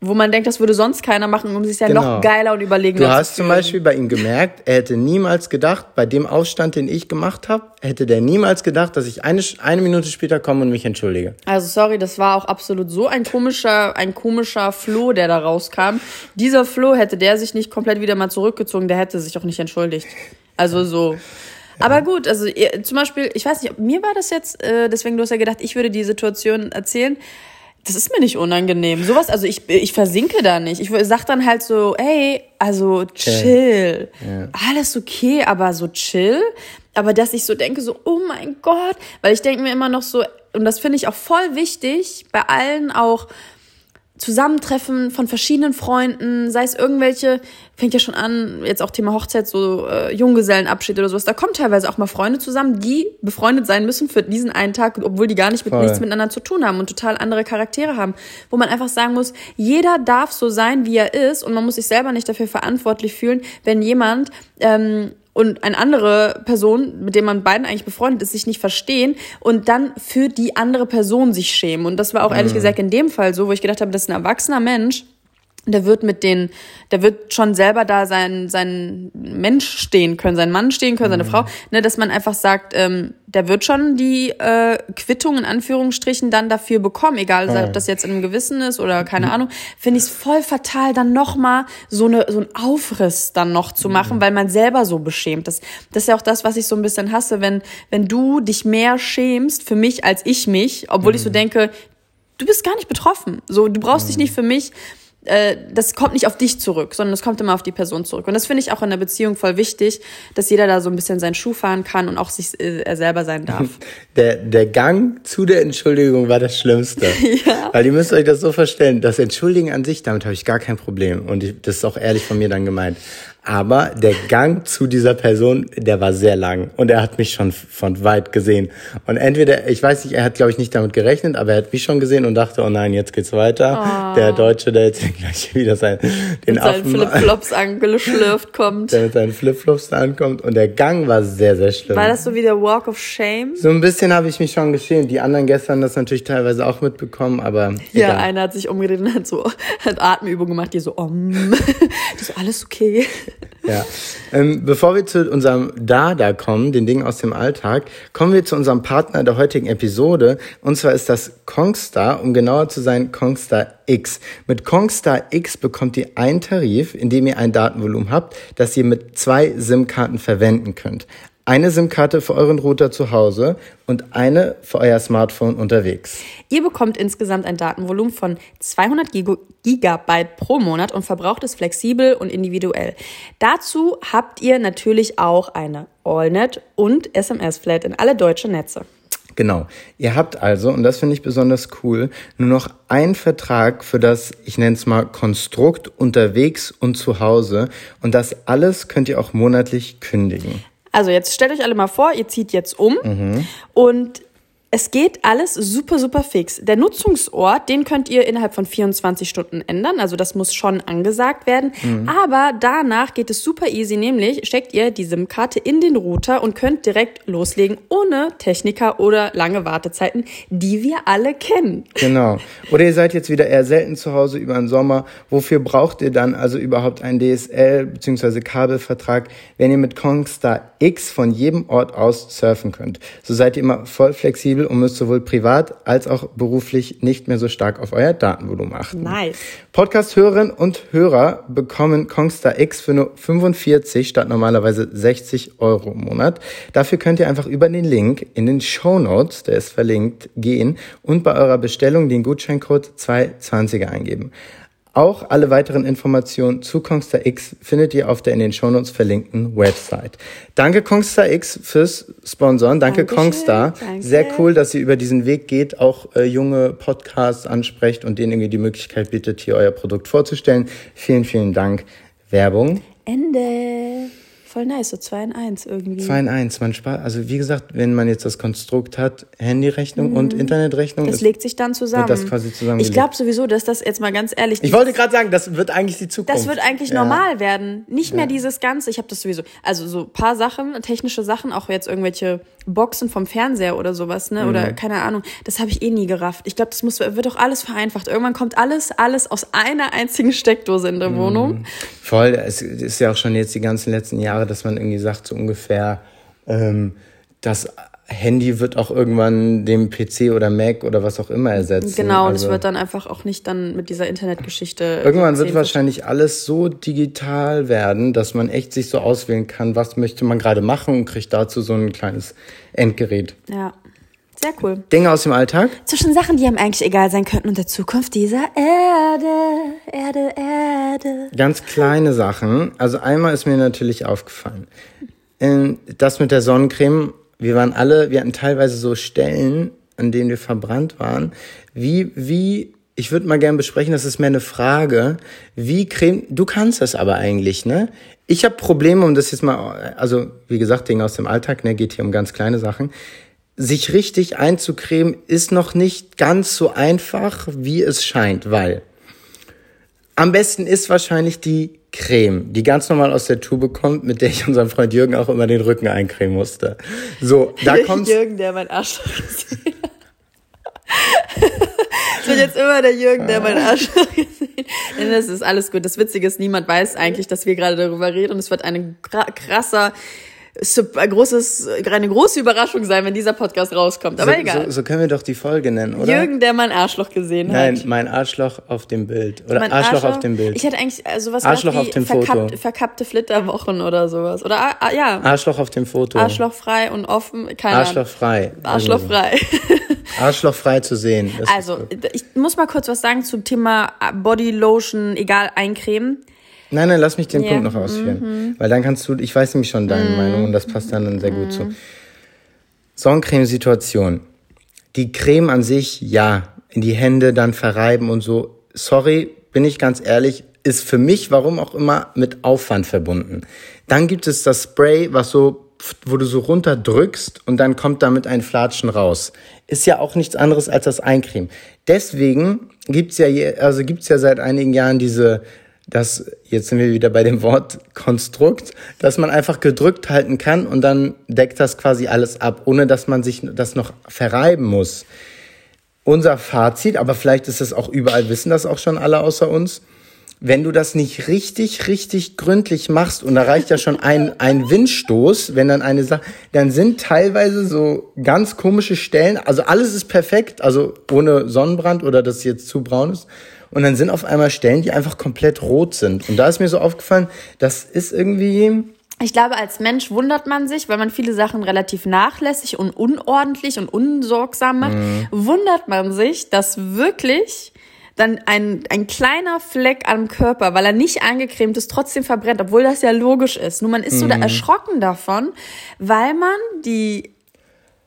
wo man denkt, das würde sonst keiner machen, um sich dann genau. noch geiler und überlegener zu Du hast zum Beispiel bei ihm gemerkt, er hätte niemals gedacht, bei dem Aufstand, den ich gemacht habe, hätte der niemals gedacht, dass ich eine, eine Minute später komme und mich entschuldige. Also sorry, das war auch absolut so ein komischer, ein komischer Floh, der da rauskam. Dieser Floh hätte der sich nicht komplett wieder mal zurückgezogen, der hätte sich auch nicht entschuldigt. Also so. Aber gut, also zum Beispiel, ich weiß nicht, mir war das jetzt, äh, deswegen du hast ja gedacht, ich würde die Situation erzählen. Das ist mir nicht unangenehm. Sowas, also ich, ich versinke da nicht. Ich sag dann halt so, hey, also chill. chill. Ja. Alles okay, aber so chill. Aber dass ich so denke, so, oh mein Gott, weil ich denke mir immer noch so, und das finde ich auch voll wichtig, bei allen auch, Zusammentreffen von verschiedenen Freunden, sei es irgendwelche, fängt ja schon an, jetzt auch Thema Hochzeit, so äh, Junggesellenabschied oder sowas, da kommen teilweise auch mal Freunde zusammen, die befreundet sein müssen für diesen einen Tag, obwohl die gar nicht mit, nichts miteinander zu tun haben und total andere Charaktere haben, wo man einfach sagen muss, jeder darf so sein, wie er ist und man muss sich selber nicht dafür verantwortlich fühlen, wenn jemand ähm, und eine andere Person, mit der man beiden eigentlich befreundet ist, sich nicht verstehen und dann für die andere Person sich schämen. Und das war auch ehrlich mhm. gesagt in dem Fall so, wo ich gedacht habe, das ist ein erwachsener Mensch, der wird mit den, der wird schon selber da sein, sein Mensch stehen können, sein Mann stehen können, seine mhm. Frau, ne, dass man einfach sagt, ähm, der wird schon die äh, Quittung in Anführungsstrichen dann dafür bekommen, egal oh. ob das jetzt in einem Gewissen ist oder keine mhm. Ahnung, finde ich es voll fatal, dann nochmal so eine so ein Aufriss dann noch zu machen, mhm. weil man selber so beschämt ist. Das ist ja auch das, was ich so ein bisschen hasse, wenn wenn du dich mehr schämst für mich als ich mich, obwohl ich so mhm. denke, du bist gar nicht betroffen. So, du brauchst dich mhm. nicht für mich äh, das kommt nicht auf dich zurück, sondern es kommt immer auf die Person zurück. Und das finde ich auch in der Beziehung voll wichtig, dass jeder da so ein bisschen seinen Schuh fahren kann und auch sich äh, er selber sein darf. *laughs* Der, der Gang zu der Entschuldigung war das Schlimmste. *laughs* ja. Weil ihr müsst euch das so verstellen, das Entschuldigen an sich, damit habe ich gar kein Problem. Und ich, das ist auch ehrlich von mir dann gemeint. Aber der Gang zu dieser Person, der war sehr lang und er hat mich schon von weit gesehen. Und entweder, ich weiß nicht, er hat glaube ich nicht damit gerechnet, aber er hat mich schon gesehen und dachte, oh nein, jetzt geht's weiter. Oh. Der Deutsche, der jetzt gleich *laughs* wieder sein, den mit Affen, seinen Flipflops *laughs* angeschlürft kommt. Der mit seinen Flipflops da ankommt und der Gang war sehr, sehr schlimm. War das so wie der Walk of Shame? So ein bisschen habe ich mich schon geschämt. Die anderen gestern das natürlich teilweise auch mitbekommen, aber. Ja, egal. einer hat sich umgedreht und hat so, hat Atemübungen gemacht, die so, om. das ist alles okay. Ja. Ähm, bevor wir zu unserem Dada kommen, den Dingen aus dem Alltag, kommen wir zu unserem Partner der heutigen Episode. Und zwar ist das Kongstar, um genauer zu sein, Kongstar X. Mit Kongstar X bekommt ihr einen Tarif, in dem ihr ein Datenvolumen habt, das ihr mit zwei SIM-Karten verwenden könnt eine SIM-Karte für euren Router zu Hause und eine für euer Smartphone unterwegs. Ihr bekommt insgesamt ein Datenvolumen von 200 Gigabyte pro Monat und verbraucht es flexibel und individuell. Dazu habt ihr natürlich auch eine AllNet und SMS-Flat in alle deutschen Netze. Genau. Ihr habt also, und das finde ich besonders cool, nur noch einen Vertrag für das, ich nenne es mal, Konstrukt unterwegs und zu Hause. Und das alles könnt ihr auch monatlich kündigen. Also jetzt stellt euch alle mal vor, ihr zieht jetzt um mhm. und es geht alles super, super fix. Der Nutzungsort, den könnt ihr innerhalb von 24 Stunden ändern. Also das muss schon angesagt werden. Mhm. Aber danach geht es super easy, nämlich steckt ihr die SIM-Karte in den Router und könnt direkt loslegen, ohne Techniker oder lange Wartezeiten, die wir alle kennen. Genau. Oder ihr seid jetzt wieder eher selten zu Hause über den Sommer. Wofür braucht ihr dann also überhaupt einen DSL bzw. Kabelvertrag, wenn ihr mit Kongstar X von jedem Ort aus surfen könnt? So seid ihr immer voll flexibel und müsst sowohl privat als auch beruflich nicht mehr so stark auf euer Datenvolumen achten. Nice. Podcast-Hörerinnen und Hörer bekommen Kongstar X für nur 45 statt normalerweise 60 Euro im Monat. Dafür könnt ihr einfach über den Link in den Show Notes, der ist verlinkt, gehen und bei eurer Bestellung den Gutscheincode 220er eingeben. Auch alle weiteren Informationen zu Kongstar X findet ihr auf der in den Shownotes verlinkten Website. Danke Kongstar X fürs Sponsoren. Danke Dankeschön, Kongstar. danke. Sehr cool, dass ihr über diesen Weg geht, auch äh, junge Podcasts ansprecht und denen irgendwie die Möglichkeit bietet, hier euer Produkt vorzustellen. Vielen, vielen Dank. Werbung. Ende. Voll nice, so 2 in 1 irgendwie. 2 in 1. Man spart, also wie gesagt, wenn man jetzt das Konstrukt hat, Handyrechnung und Internetrechnung, Mhm. Das ist, legt sich dann zusammen. das quasi zusammengelegt. ich glaube sowieso, dass das jetzt mal ganz ehrlich. ich wollte gerade sagen, das wird eigentlich die Zukunft. Das wird eigentlich Ja. normal werden. Nicht mehr dieses Ganze. Ich habe das sowieso. Also so ein paar Sachen, technische Sachen, auch jetzt irgendwelche Boxen vom Fernseher oder sowas, ne? Mhm. Oder keine Ahnung. Das habe ich eh nie gerafft. Ich glaube, das muss, wird doch alles vereinfacht. Irgendwann kommt alles, alles aus einer einzigen Steckdose in Mhm. der Wohnung. Voll, es ist ja auch schon jetzt die ganzen letzten Jahre, dass man irgendwie sagt, so ungefähr, ähm, das Handy wird auch irgendwann dem PC oder Mac oder was auch immer ersetzen. Genau, und also, es wird dann einfach auch nicht dann mit dieser Internetgeschichte. Irgendwann so wird wahrscheinlich alles so digital werden, dass man echt sich so auswählen kann, was möchte man gerade machen und kriegt dazu so ein kleines Endgerät. Ja. Sehr cool. Dinge aus dem Alltag? Zwischen Sachen, die einem eigentlich egal sein könnten und der Zukunft dieser Erde, Erde, Erde. Ganz kleine Sachen. Also einmal ist mir natürlich aufgefallen. Das mit der Sonnencreme, wir waren alle, wir hatten teilweise so Stellen, an denen wir verbrannt waren. Wie, wie, ich würde mal gerne besprechen, das ist mehr eine Frage. Wie creme, du kannst das aber eigentlich, ne? Ich habe Probleme, um das jetzt mal, also wie gesagt, Dinge aus dem Alltag, ne, geht hier um ganz kleine Sachen. Sich richtig einzucremen ist noch nicht ganz so einfach, wie es scheint, weil am besten ist wahrscheinlich die Creme, die ganz normal aus der Tube kommt, mit der ich unserem Freund Jürgen auch immer den Rücken eincremen musste. So, da *laughs* kommt's. Jürgen, der mein Arschloch *laughs* gesehen hat. Es wird jetzt immer der Jürgen, der mein Arschloch *laughs* gesehen hat. Denn Das ist alles gut. Das Witzige ist, niemand weiß eigentlich, dass wir gerade darüber reden und es wird ein krasser, ein großes, eine große Überraschung sein, wenn dieser Podcast rauskommt. Aber so, egal. So, so können wir doch die Folge nennen, oder? Jürgen, der mein Arschloch gesehen Nein, hat. mein Arschloch auf dem Bild. Oder Mein Arschloch, auf dem Bild. Ich hätte eigentlich äh, sowas Arschloch auf dem wie verkappt, Foto. verkappte Flitterwochen oder sowas. Oder ah, ah, ja, Arschloch auf dem Foto. Arschlochfrei und offen. Keine Ahnung. Arschlochfrei. Arschlochfrei. *laughs* Arschlochfrei zu sehen. Das Also, ich muss mal kurz was sagen zum Thema Body Lotion, egal eincremen. Nein, nein, lass mich den Ja, Punkt noch ausführen. Weil dann kannst du, ich weiß nämlich schon deine Meinung und das passt dann sehr gut zu. Sonnencreme-Situation. Die Creme an sich, ja, in die Hände dann verreiben und so. Sorry, bin ich ganz ehrlich, ist für mich, warum auch immer, mit Aufwand verbunden. Dann gibt es das Spray, was so, wo du so runterdrückst und dann kommt damit ein Flatschen raus. Ist ja auch nichts anderes als das Eincremen. Deswegen gibt's ja, also gibt's ja seit einigen Jahren diese das, jetzt sind wir wieder bei dem Wort Konstrukt, dass man einfach gedrückt halten kann und dann deckt das quasi alles ab, ohne dass man sich das noch verreiben muss. Unser Fazit, aber vielleicht ist es auch überall, wissen das auch schon alle außer uns, wenn du das nicht richtig, richtig gründlich machst, und da reicht ja schon ein, ein Windstoß, wenn dann eine Sache, dann sind teilweise so ganz komische Stellen, also alles ist perfekt, also ohne Sonnenbrand oder dass es jetzt zu braun ist. Und dann sind auf einmal Stellen, die einfach komplett rot sind. Und da ist mir so aufgefallen, das ist irgendwie, Ich glaube, als Mensch wundert man sich, weil man viele Sachen relativ nachlässig und unordentlich und unsorgsam macht, wundert man sich, dass wirklich dann ein, ein kleiner Fleck am Körper, weil er nicht angecremt ist, trotzdem verbrennt, obwohl das ja logisch ist. Nur man ist so da erschrocken davon, weil man die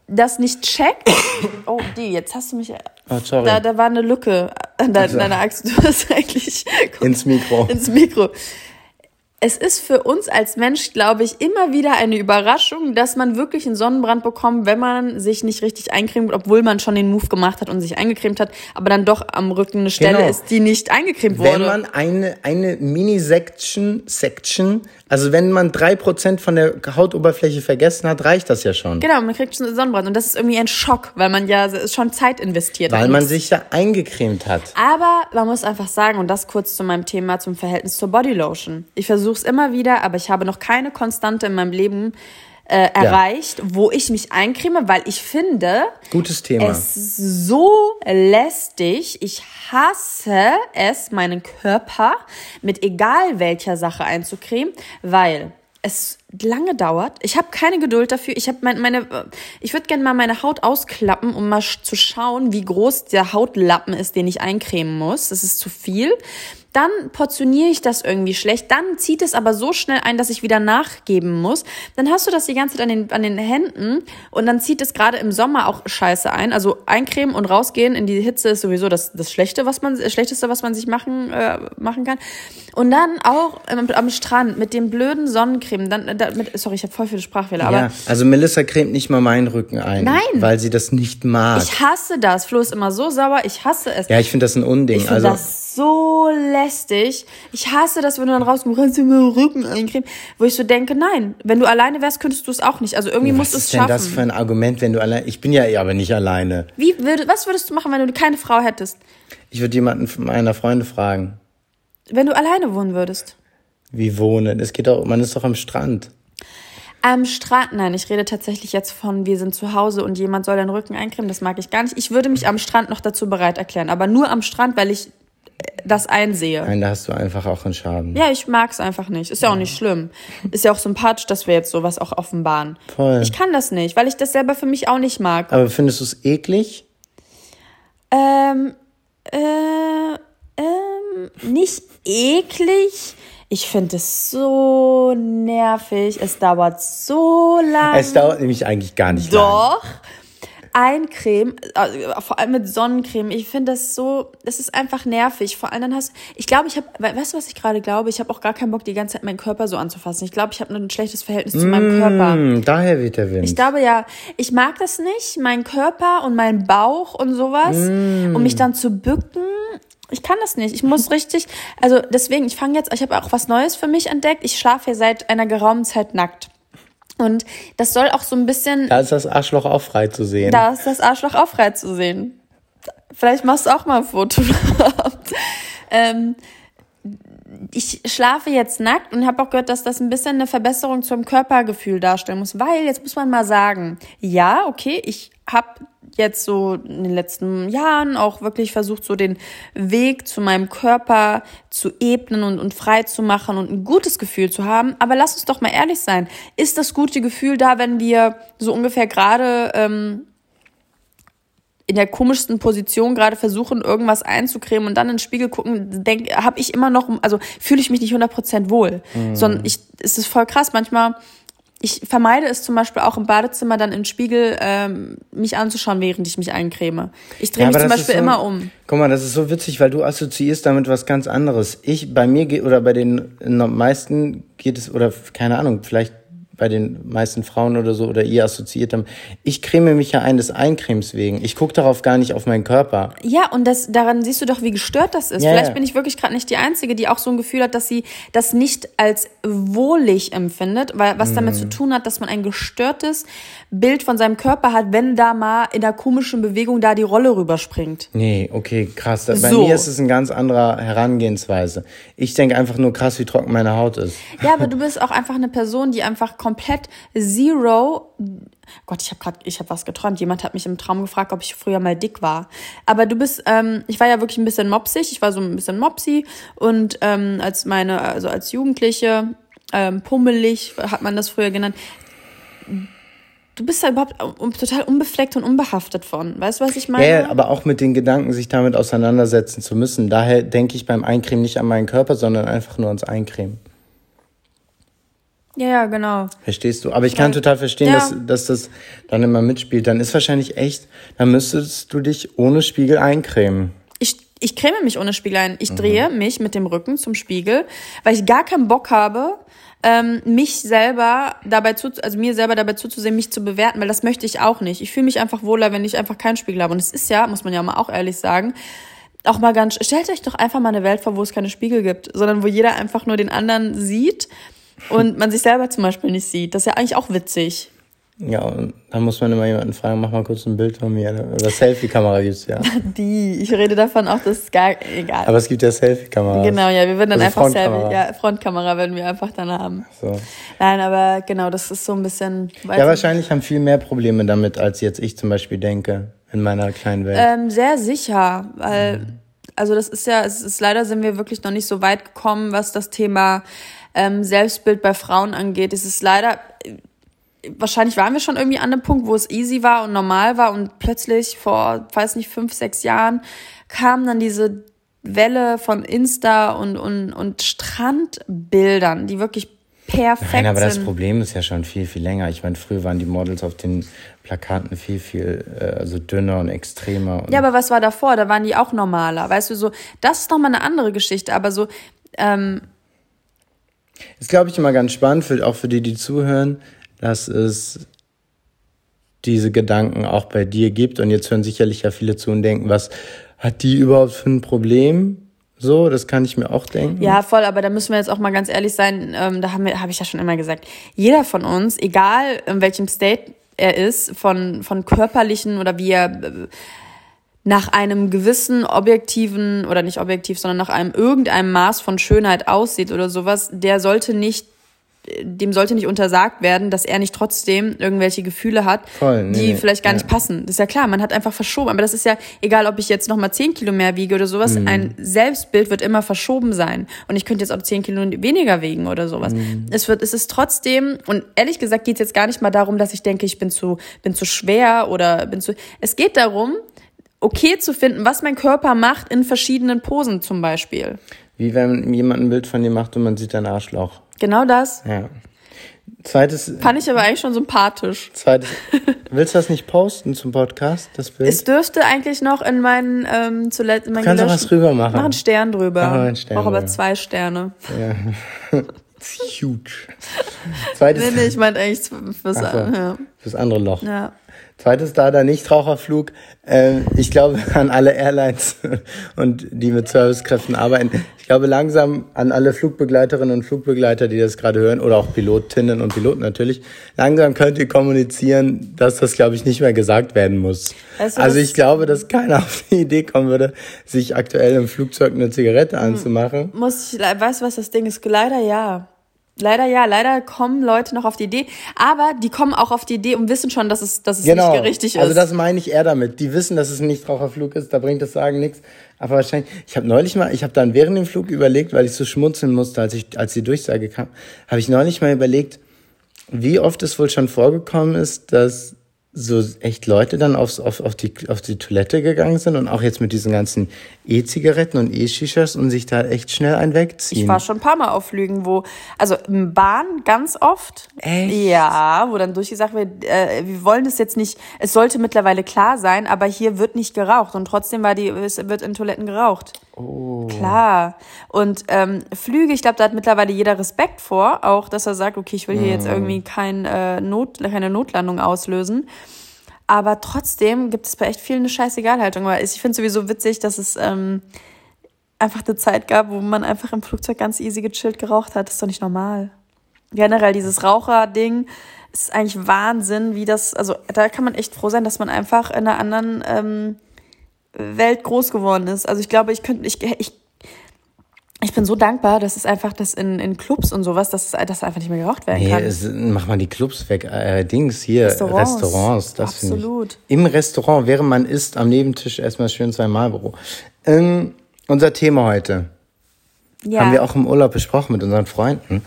das nicht checkt. Oh, die, jetzt hast du mich. Oh, sorry. Da, da war eine Lücke an de, deiner Achse. Du hast eigentlich *laughs* Ins Mikro. ins Mikro. Es ist für uns als Mensch, glaube ich, immer wieder eine Überraschung, dass man wirklich einen Sonnenbrand bekommt, wenn man sich nicht richtig eincremt, obwohl man schon den Move gemacht hat und sich eingecremt hat, aber dann doch am Rücken eine Stelle Genau. ist, die nicht eingecremt wenn wurde. man eine, eine Mini-Section, Section, also wenn man drei Prozent von der Hautoberfläche vergessen hat, reicht das ja schon. genau, man kriegt schon Sonnenbrand und das ist irgendwie ein Schock, weil man ja schon Zeit investiert hat. Weil man sich ja eingecremt hat. Aber man muss einfach sagen, und das kurz zu meinem Thema, zum Verhältnis zur Bodylotion. Ich versuche es immer wieder, aber ich habe noch keine Konstante in meinem Leben äh, erreicht, wo ich mich eincreme, weil ich finde, Gutes Thema. es ist so lästig. Ich hasse es, meinen Körper mit egal welcher Sache einzucremen, weil es lange dauert. Ich habe keine Geduld dafür. Ich habe mein, meine, ich würde gerne mal meine Haut ausklappen, um mal zu schauen, wie groß der Hautlappen ist, den ich eincremen muss. Das ist zu viel dann portioniere ich das irgendwie schlecht, dann zieht es aber so schnell ein, dass ich wieder nachgeben muss. Dann hast du das die ganze Zeit an den, an den Händen und dann zieht es gerade im Sommer auch scheiße ein. Also eincremen und rausgehen in die Hitze ist sowieso das, das Schlechte, was man, das Schlechteste, was man sich machen, äh, machen kann. Und dann auch am, am Strand mit dem blöden Sonnencreme. Dann, da, mit, sorry, ich habe voll viele Sprachfehler. Ja, aber also Melissa cremt nicht mal meinen Rücken ein. Nein. Weil sie das nicht mag. Ich hasse das. Flo ist immer so sauer. Ich hasse es. Ja, ich finde das ein Unding. Ich also, das so lästig. Ich hasse das, wenn du dann rauskommst, kannst du mir Rücken eincremen. Wo ich so denke, nein, wenn du alleine wärst, könntest du es auch nicht. Also irgendwie was musst du es ist denn schaffen. das für ein Argument, wenn du allein, ich bin ja eh aber nicht alleine. Wie würde, was würdest du machen, wenn du keine Frau hättest? Ich würde jemanden von meiner Freunde fragen, Wenn du alleine wohnen würdest? wie wohnen. Es geht doch, man ist doch am Strand. Am Strand, nein, ich rede tatsächlich jetzt von, wir sind zu Hause und jemand soll deinen Rücken eincremen, das mag ich gar nicht. Ich würde mich am Strand noch dazu bereit erklären, aber nur am Strand, weil ich das einsehe. Nein, da hast du einfach auch einen Schaden. Ja, ich mag's einfach nicht. Ist ja auch nicht schlimm. Ist ja auch sympathisch, dass wir jetzt sowas auch offenbaren. Voll. Ich kann das nicht, weil ich das selber für mich auch nicht mag. Aber findest du es eklig? Ähm, äh, ähm, nicht eklig. Ich finde es so nervig. Es dauert so lang. Es dauert nämlich eigentlich gar nicht lang. Doch. Eincreme, also vor allem mit Sonnencreme. Ich finde das so, das ist einfach nervig. Vor allem dann hast ich glaube, ich habe, weißt du, was ich gerade glaube? Ich habe auch gar keinen Bock, die ganze Zeit meinen Körper so anzufassen. Ich glaube, ich habe ein schlechtes Verhältnis zu meinem Körper. Hm, daher weht der Wind. Ich glaube ja, ich mag das nicht, meinen Körper und meinen Bauch und sowas, um mich dann zu bücken. Ich kann das nicht. Ich muss richtig, also deswegen, ich fange jetzt, ich habe auch was Neues für mich entdeckt. Ich schlafe ja seit einer geraumen Zeit nackt. Und das soll auch so ein bisschen, da ist das Arschloch auch frei zu sehen. da ist das Arschloch auch frei zu sehen. Vielleicht machst du auch mal ein Foto. *laughs* ähm, ich schlafe jetzt nackt und habe auch gehört, dass das ein bisschen eine Verbesserung zum Körpergefühl darstellen muss, weil jetzt muss man mal sagen, ja, okay, ich habe jetzt so in den letzten Jahren auch wirklich versucht, so den Weg zu meinem Körper zu ebnen und, und frei zu machen und ein gutes Gefühl zu haben. Aber lass uns doch mal ehrlich sein. Ist das gute Gefühl da, wenn wir so ungefähr gerade ähm, in der komischsten Position gerade versuchen, irgendwas einzucremen und dann in den Spiegel gucken, denk, habe ich immer noch, also fühle ich mich nicht 100% wohl. Mhm. Sondern ich, es ist voll krass. Manchmal, ich vermeide es zum Beispiel auch im Badezimmer dann im Spiegel, ähm, mich anzuschauen, während ich mich eincreme. Ich drehe Ja, mich zum Beispiel so- immer um. Guck mal, das ist so witzig, weil du assoziierst damit was ganz anderes. Ich, bei mir geht, oder bei den meisten geht es, oder keine Ahnung, vielleicht bei den meisten Frauen oder so, oder ihr assoziiert haben. Ich creme mich ja ein des Eincremes wegen. Ich gucke darauf gar nicht auf meinen Körper. Ja, und das, daran siehst du doch, wie gestört das ist. Ja, Vielleicht bin ich wirklich gerade nicht die Einzige, die auch so ein Gefühl hat, dass sie das nicht als wohlig empfindet, weil was damit Mhm. zu tun hat, dass man ein gestörtes Bild von seinem Körper hat, wenn da mal in der komischen Bewegung da die Rolle rüberspringt. Nee, okay, krass. Bei So. mir ist es eine ganz andere Herangehensweise. Ich denke einfach nur krass, wie trocken meine Haut ist. Ja, aber du bist auch einfach eine Person, die einfach komplett zero. Gott, ich habe gerade, ich habe was geträumt. Jemand hat mich im Traum gefragt, ob ich früher mal dick war. Aber du bist, ähm, ich war ja wirklich ein bisschen mopsig. Ich war so ein bisschen mopsy und ähm, als meine, also als Jugendliche ähm, pummelig hat man das früher genannt. Du bist da überhaupt total unbefleckt und unbehaftet von. Weißt du, was ich meine? Ja, aber auch mit den Gedanken, sich damit auseinandersetzen zu müssen. Daher denke ich beim Eincremen nicht an meinen Körper, sondern einfach nur ans Eincremen. Ja, ja, genau. Verstehst du? Aber ich kann Ja. total verstehen, Ja. dass, dass das dann immer mitspielt. Dann ist wahrscheinlich echt, dann müsstest du dich ohne Spiegel eincremen. Ich, ich creme mich ohne Spiegel ein. Mhm. Ich drehe mich mit dem Rücken zum Spiegel, weil ich gar keinen Bock habe, ähm, mich selber dabei zu, also mir selber dabei zuzusehen, mich zu bewerten, weil das möchte ich auch nicht. Ich fühle mich einfach wohler, wenn ich einfach keinen Spiegel habe. Und es ist ja, muss man ja mal auch ehrlich sagen, auch mal ganz, stellt euch doch einfach mal eine Welt vor, wo es keine Spiegel gibt, sondern wo jeder einfach nur den anderen sieht und man sich selber zum Beispiel nicht sieht. Das ist ja eigentlich auch witzig. Ja, und dann muss man immer jemanden fragen, mach mal kurz ein Bild von mir. Oder Selfie-Kamera gibt's ja. *laughs* Die, ich rede davon auch, das ist gar egal. Aber es gibt ja Selfie-Kameras. Genau, ja, wir würden dann Also einfach Frontkamera. selber, ja, Frontkamera würden wir einfach dann haben. So. Nein, aber genau, das ist so ein bisschen. Ja, wahrscheinlich haben viel mehr Probleme damit, als jetzt ich zum Beispiel denke, in meiner kleinen Welt. Ähm, sehr sicher, weil, also das ist ja, es ist leider sind wir wirklich noch nicht so weit gekommen, was das Thema ähm, Selbstbild bei Frauen angeht, ist es leider, wahrscheinlich waren wir schon irgendwie an einem Punkt, wo es easy war und normal war und plötzlich vor, weiß nicht, fünf, sechs Jahren kam dann diese Welle von Insta und, und, und Strandbildern, die wirklich perfekt Nein, aber das sind. Problem ist ja schon viel, viel länger. Ich meine, früher waren die Models auf den Plakaten viel, viel äh, also dünner und extremer. Und Ja, aber was war davor? Da waren die auch normaler. Weißt du, so, das ist nochmal eine andere Geschichte, aber so, ähm, ist, glaube ich, immer ganz spannend, für, auch für die, die zuhören, dass es diese Gedanken auch bei dir gibt. Und jetzt hören sicherlich ja viele zu und denken, was hat die überhaupt für ein Problem? So, das kann ich mir auch denken. Ja, voll, aber da müssen wir jetzt auch mal ganz ehrlich sein, ähm, da haben wir, habe ich ja schon immer gesagt, jeder von uns, egal in welchem State er ist, von, von körperlichen oder wie er äh, nach einem gewissen objektiven oder nicht objektiv, sondern nach einem irgendeinem Maß von Schönheit aussieht oder sowas, der sollte nicht dem sollte nicht untersagt werden, dass er nicht trotzdem irgendwelche Gefühle hat, Voll, nee, die nee, vielleicht gar ja. nicht passen. Das ist ja klar, man hat einfach verschoben. Aber das ist ja, egal ob ich jetzt nochmal 10 Kilo mehr wiege oder sowas, Mhm. ein Selbstbild wird immer verschoben sein. Und ich könnte jetzt auch 10 Kilo weniger wiegen oder sowas. Mhm. Es wird, es ist trotzdem, und ehrlich gesagt geht es jetzt gar nicht mal darum, dass ich denke, ich bin zu, bin zu schwer oder bin zu, es geht darum, okay zu finden, was mein Körper macht in verschiedenen Posen zum Beispiel. Wie wenn jemand ein Bild von dir macht und man sieht dein Arschloch. Genau das. Ja. Zweites, Fand ich aber eigentlich schon sympathisch. zweites, *laughs* willst du das nicht posten zum Podcast, das Bild? Es dürfte eigentlich noch in meinen ähm, zuletzt in meinen kannst auch gelöschten- was drüber machen. Mach einen Stern drüber. Mach einen Stern aber drüber. zwei Sterne. Ja. *laughs* Huge. Zweites, Nee, nee, ich meinte eigentlich fürs, so. ja. fürs andere Loch. ja. Zweites da der Nichtraucherflug. Ähm, ich glaube *laughs* an alle Airlines *laughs* und die mit Servicekräften arbeiten. Ich glaube langsam an alle Flugbegleiterinnen und Flugbegleiter, die das gerade hören, oder auch Pilotinnen und Piloten natürlich. Langsam könnt ihr kommunizieren, dass das, glaube ich, nicht mehr gesagt werden muss. Also das- ich glaube, dass keiner *laughs* auf die Idee kommen würde, sich aktuell im Flugzeug eine Zigarette Hm. anzumachen. Muss ich, weißt du, was das Ding ist? Leider ja. Leider ja, leider kommen Leute noch auf die Idee, aber die kommen auch auf die Idee und wissen schon, dass es, dass es Genau. nicht richtig ist. Also das meine ich eher damit. Die wissen, dass es ein Nichtraucherflug ist, da bringt das Sagen nichts. Aber wahrscheinlich, ich habe neulich mal, ich habe dann während dem Flug überlegt, weil ich so schmunzeln musste, als ich, als die Durchsage kam, habe ich neulich mal überlegt, wie oft es wohl schon vorgekommen ist, dass so echt Leute dann aufs, auf, auf, die, auf die Toilette gegangen sind und auch jetzt mit diesen ganzen E-Zigaretten und E-Shishas und sich da echt schnell einen wegziehen. Ich war schon ein paar Mal auf Flügen, wo, also im Bahn ganz oft. Echt? Ja, wo dann durchgesagt wird, äh, wir wollen das jetzt nicht, es sollte mittlerweile klar sein, aber hier wird nicht geraucht und trotzdem war die, es wird in Toiletten geraucht. Oh. Klar. Und ähm, Flüge, ich glaube, da hat mittlerweile jeder Respekt vor, auch dass er sagt, okay, ich will hier jetzt irgendwie kein, äh, Not, keine Notlandung auslösen. Aber trotzdem gibt es bei echt vielen eine Scheißegalhaltung. Weil ich finde sowieso witzig, dass es ähm, einfach eine Zeit gab, wo man einfach im Flugzeug ganz easy gechillt geraucht hat. Das ist doch nicht normal. Generell dieses Raucher-Ding ist eigentlich Wahnsinn, wie das, also da kann man echt froh sein, dass man einfach in einer anderen ähm, Welt groß geworden ist. Also ich glaube, ich könnte, ich, ich, ich bin so dankbar, dass es einfach, dass in, in Clubs und sowas, dass, dass einfach nicht mehr geraucht werden Nee, kann. es, mach mal die Clubs weg. Äh, Dings hier, Restaurants. Restaurants. das finde Absolut. Ich. Im Restaurant, während man isst, am Nebentisch erstmal schön zwei Marlboro. Ähm, unser Thema heute ja. haben wir auch im Urlaub besprochen mit unseren Freunden.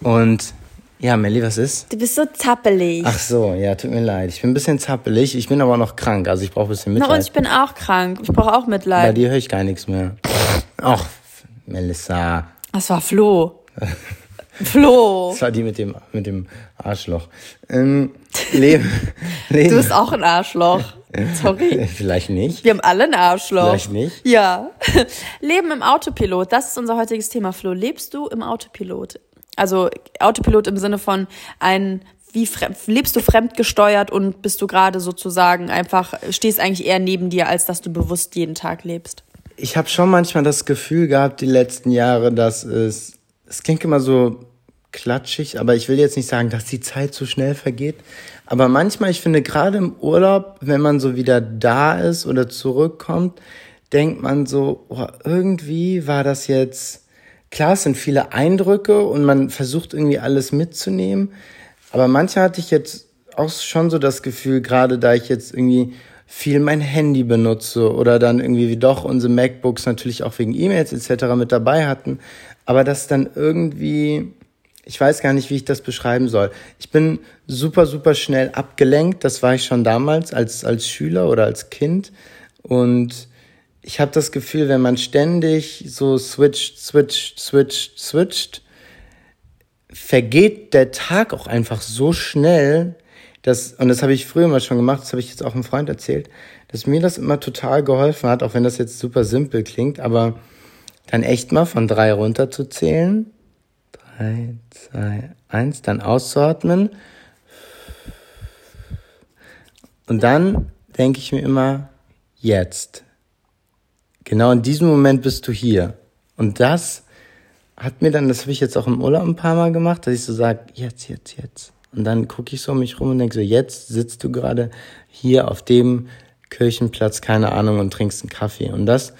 Und ja, Melli, was ist? Du bist so zappelig. Ach so, ja, tut mir leid. Ich bin ein bisschen zappelig. Ich bin aber noch krank, also ich brauche ein bisschen Na, und Mitleid. ich bin auch krank. Ich brauche auch Bei Mitleid. dir höre ich gar nichts mehr. Ach, Melissa. Das war Flo. Flo. Das war die mit dem, mit dem Arschloch. Ähm, Leben. *laughs* Leben. Du bist auch ein Arschloch. Sorry. *laughs* Vielleicht nicht. Wir haben alle ein Arschloch. Vielleicht nicht. Ja. *laughs* Leben im Autopilot, das ist unser heutiges Thema, Flo. Lebst du im Autopilot? Also Autopilot im Sinne von ein, wie lebst du fremdgesteuert und bist du gerade sozusagen einfach, stehst eigentlich eher neben dir, als dass du bewusst jeden Tag lebst? Ich habe schon manchmal das Gefühl gehabt, die letzten Jahre, dass es, es klingt immer so klatschig, aber ich will jetzt nicht sagen, dass die Zeit so schnell vergeht. Aber manchmal, ich finde, gerade im Urlaub, wenn man so wieder da ist oder zurückkommt, denkt man so, oh, irgendwie war das jetzt, klar, es sind viele Eindrücke und man versucht irgendwie alles mitzunehmen. Aber manchmal hatte ich jetzt auch schon so das Gefühl, gerade da ich jetzt irgendwie viel mein Handy benutze oder dann irgendwie doch unsere MacBooks natürlich auch wegen E-Mails etc. mit dabei hatten, aber das dann irgendwie, ich weiß gar nicht, wie ich das beschreiben soll. Ich bin super, super schnell abgelenkt, das war ich schon damals als, als Schüler oder als Kind und ich habe das Gefühl, wenn man ständig so switcht, switcht, switcht, switcht, vergeht der Tag auch einfach so schnell, dass, und das habe ich früher mal schon gemacht, das habe ich jetzt auch einem Freund erzählt, dass mir das immer total geholfen hat, auch wenn das jetzt super simpel klingt, aber dann echt mal von drei runter zu zählen. Drei, zwei, eins, dann auszuatmen. Und dann denke ich mir immer, jetzt. Genau in diesem Moment bist du hier. Und das hat mir dann, das habe ich jetzt auch im Urlaub ein paar Mal gemacht, dass ich so sage, jetzt, jetzt, jetzt. Und dann gucke ich so um mich rum und denke so, jetzt sitzt du gerade hier auf dem Kirchenplatz, keine Ahnung, und trinkst einen Kaffee. Und das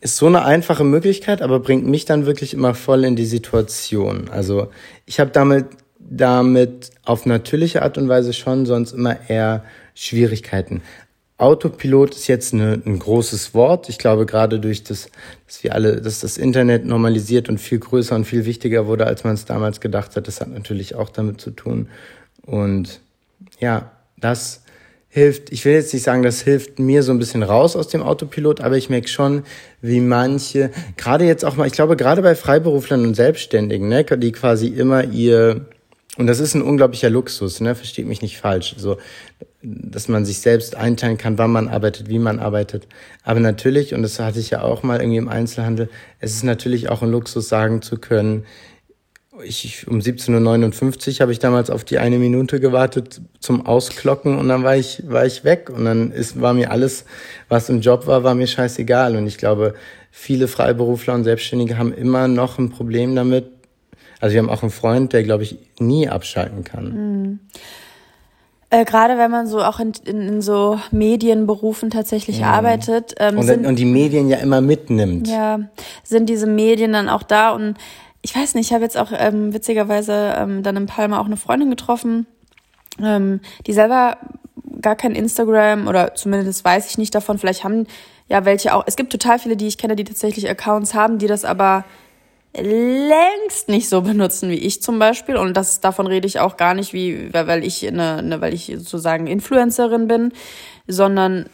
ist so eine einfache Möglichkeit, aber bringt mich dann wirklich immer voll in die Situation. Also ich habe damit, damit auf natürliche Art und Weise schon sonst immer eher Schwierigkeiten. Autopilot ist jetzt eine, ein großes Wort. Ich glaube, gerade durch das, dass wir alle, dass das Internet normalisiert und viel größer und viel wichtiger wurde, als man es damals gedacht hat, das hat natürlich auch damit zu tun. Und ja, das hilft, ich will jetzt nicht sagen, das hilft mir so ein bisschen raus aus dem Autopilot, aber ich merke schon, wie manche, gerade jetzt auch mal, ich glaube, gerade bei Freiberuflern und Selbstständigen, ne, die quasi immer ihr, und das ist ein unglaublicher Luxus, ne, versteht mich nicht falsch, so, dass man sich selbst einteilen kann, wann man arbeitet, wie man arbeitet. Aber natürlich, und das hatte ich ja auch mal irgendwie im Einzelhandel, es ist natürlich auch ein Luxus, sagen zu können, ich, um 17.59 Uhr habe ich damals auf die eine Minute gewartet zum Ausklocken und dann war ich, war ich weg und dann ist, war mir alles, was im Job war, war mir scheißegal und ich glaube, viele Freiberufler und Selbstständige haben immer noch ein Problem damit. Also wir haben auch einen Freund, der, glaube ich, nie abschalten kann. Mhm. Äh, Gerade wenn man so auch in, in, in so Medienberufen tatsächlich mhm. arbeitet. Ähm, und, sind, und die Medien ja immer mitnimmt. Ja, sind diese Medien dann auch da und ich weiß nicht, ich habe jetzt auch ähm, witzigerweise ähm, dann in Palma auch eine Freundin getroffen, ähm, die selber gar kein Instagram oder zumindest weiß ich nicht davon. Vielleicht haben ja welche auch. Es gibt total viele, die ich kenne, die tatsächlich Accounts haben, die das aber längst nicht so benutzen wie ich zum Beispiel. Und das, davon rede ich auch gar nicht, wie, weil ich eine, eine weil ich sozusagen Influencerin bin, sondern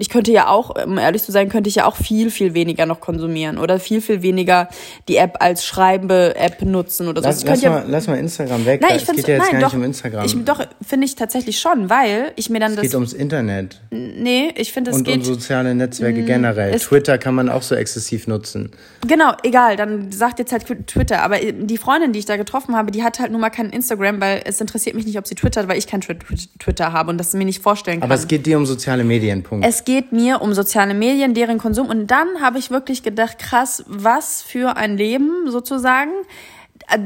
ich könnte ja auch, um ehrlich zu sein, könnte ich ja auch viel, viel weniger noch konsumieren oder viel, viel weniger die App als schreibende App nutzen oder so. Lass, lass, ja, mal, lass mal Instagram weg. Nein, ich es geht ja jetzt nein, gar doch, nicht um Instagram. Ich, doch, finde ich tatsächlich schon, weil ich mir dann es das... Es geht ums Internet. Nee, ich finde, es Und geht... Und um soziale Netzwerke generell. Twitter kann man auch so exzessiv nutzen. Genau, egal, dann sagt jetzt halt Twitter. Aber die Freundin, die ich da getroffen habe, die hat halt nun mal kein Instagram, weil es interessiert mich nicht, ob sie twittert, weil ich kein Twitter habe und das mir nicht vorstellen kann. Aber es geht dir um soziale Medien, Punkt. Es geht mir um soziale Medien, deren Konsum. Und dann habe ich wirklich gedacht, krass, was für ein Leben sozusagen.